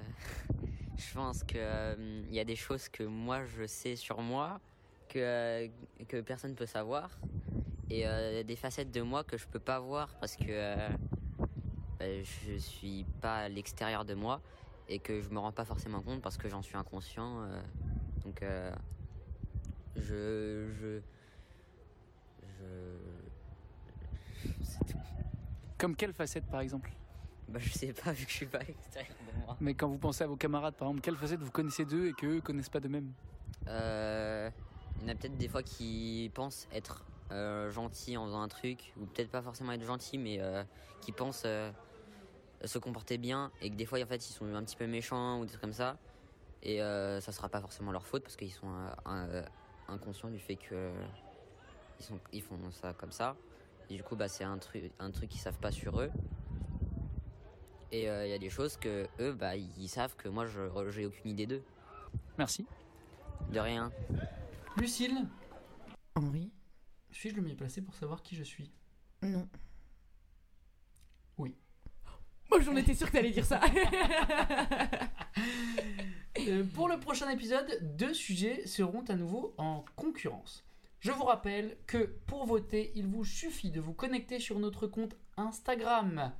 je pense que euh, il y a des choses que moi je sais sur moi que, euh, que personne peut savoir et euh, des facettes de moi que je peux pas voir parce que euh, bah, je suis pas à l'extérieur de moi et que je me rends pas forcément compte parce que j'en suis inconscient. donc je je je c'est tout. Comme quelle facette par exemple? Bah je sais pas [LAUGHS] vu que je suis pas à l'extérieur de moi. Mais quand vous pensez à vos camarades par exemple, quelle facette vous connaissez d'eux et qu'eux connaissent pas d'eux-mêmes? Euh, il y en a peut-être des fois qui pensent être euh, gentils en faisant un truc, ou peut-être pas forcément être gentils, mais euh, qui pensent se comporter bien, et que des fois en fait ils sont un petit peu méchants ou des trucs comme ça, et ça sera pas forcément leur faute parce qu'ils sont inconscients du fait que ils, sont, ils font ça comme ça, et du coup bah, c'est un truc, un truc qu'ils savent pas sur eux. Et euh, il y a des choses que eux, bah, ils savent que moi, je j'ai aucune idée d'eux. Merci. De rien. Lucille, Henri suis-je le mieux placé pour savoir qui je suis? Non. Oui. Moi, j'en étais sûre que t'allais dire ça. [LAUGHS] Euh, pour le prochain épisode, deux sujets seront à nouveau en concurrence. Je vous rappelle que pour voter, il vous suffit de vous connecter sur notre compte Instagram.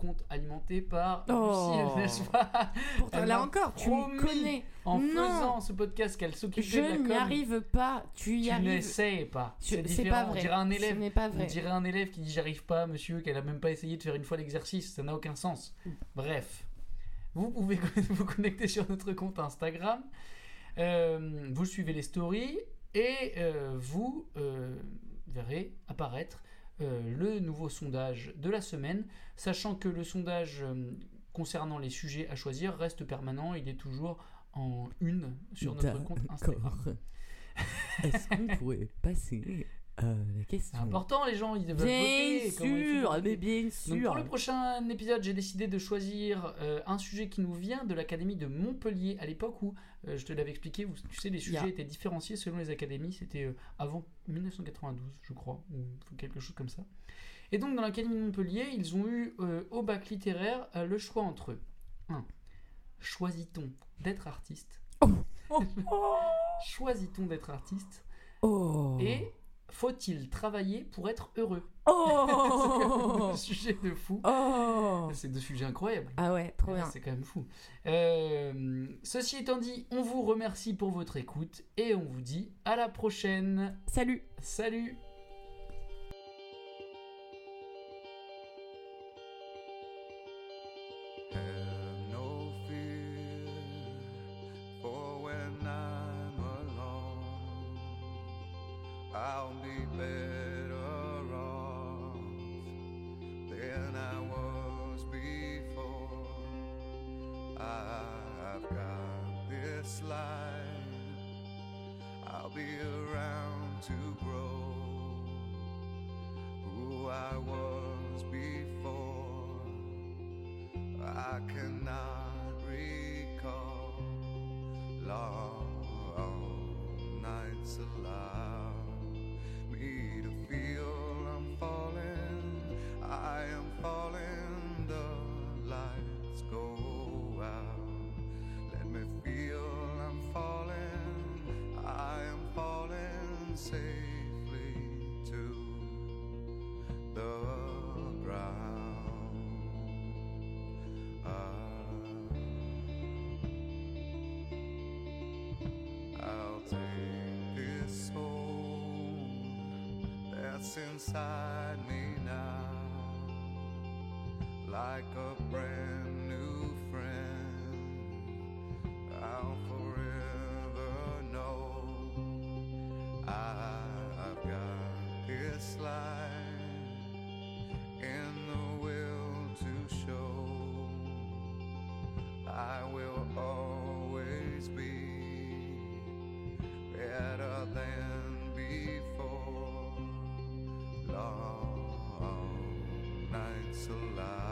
Compte alimenté par Oh. [LAUGHS] N'est-ce pas Pourtant, là encore, tu me connais. En Non. faisant ce podcast qu'elle s'occupait Je de la com. n'y arrive pas. Tu y Tu arrives. n'essayes pas. Je- C'est différent. pas vrai. On dirait un élève. pas On vrai. dirait un élève qui dit j'arrive pas, monsieur, qu'elle a même pas essayé de faire une fois l'exercice. Ça n'a aucun sens. Bref, vous pouvez [LAUGHS] vous connecter sur notre compte Instagram. Euh, vous suivez les stories et euh, vous euh, verrez apparaître euh, le nouveau sondage de la semaine, sachant que le sondage euh, concernant les sujets à choisir reste permanent. Il est toujours en une sur notre compte Instagram. Est-ce qu'on pourrait passer la question C'est important, les gens, ils veulent Bien voter. sûr, mais bien Donc sûr. pour le prochain épisode, j'ai décidé de choisir euh, un sujet qui nous vient de l'académie de Montpellier à l'époque où, euh, je te l'avais expliqué, où, tu sais, les sujets Yeah. étaient différenciés selon les académies. C'était euh, avant 1992, je crois, ou quelque chose comme ça. Et donc dans l'académie de Montpellier, ils ont eu euh, au bac littéraire euh, le choix entre 1. Choisit-on d'être artiste? [LAUGHS] Choisit-on d'être artiste? Oh. Et faut-il travailler pour être heureux Oh. [LAUGHS] Sujet de fou. Oh. C'est deux sujets incroyables. Ah ouais, trop bien. C'est quand même fou. Euh, ceci étant dit, on vous remercie pour votre écoute et on vous dit à la prochaine. Salut. Salut. Inside me now, like a brand to lie.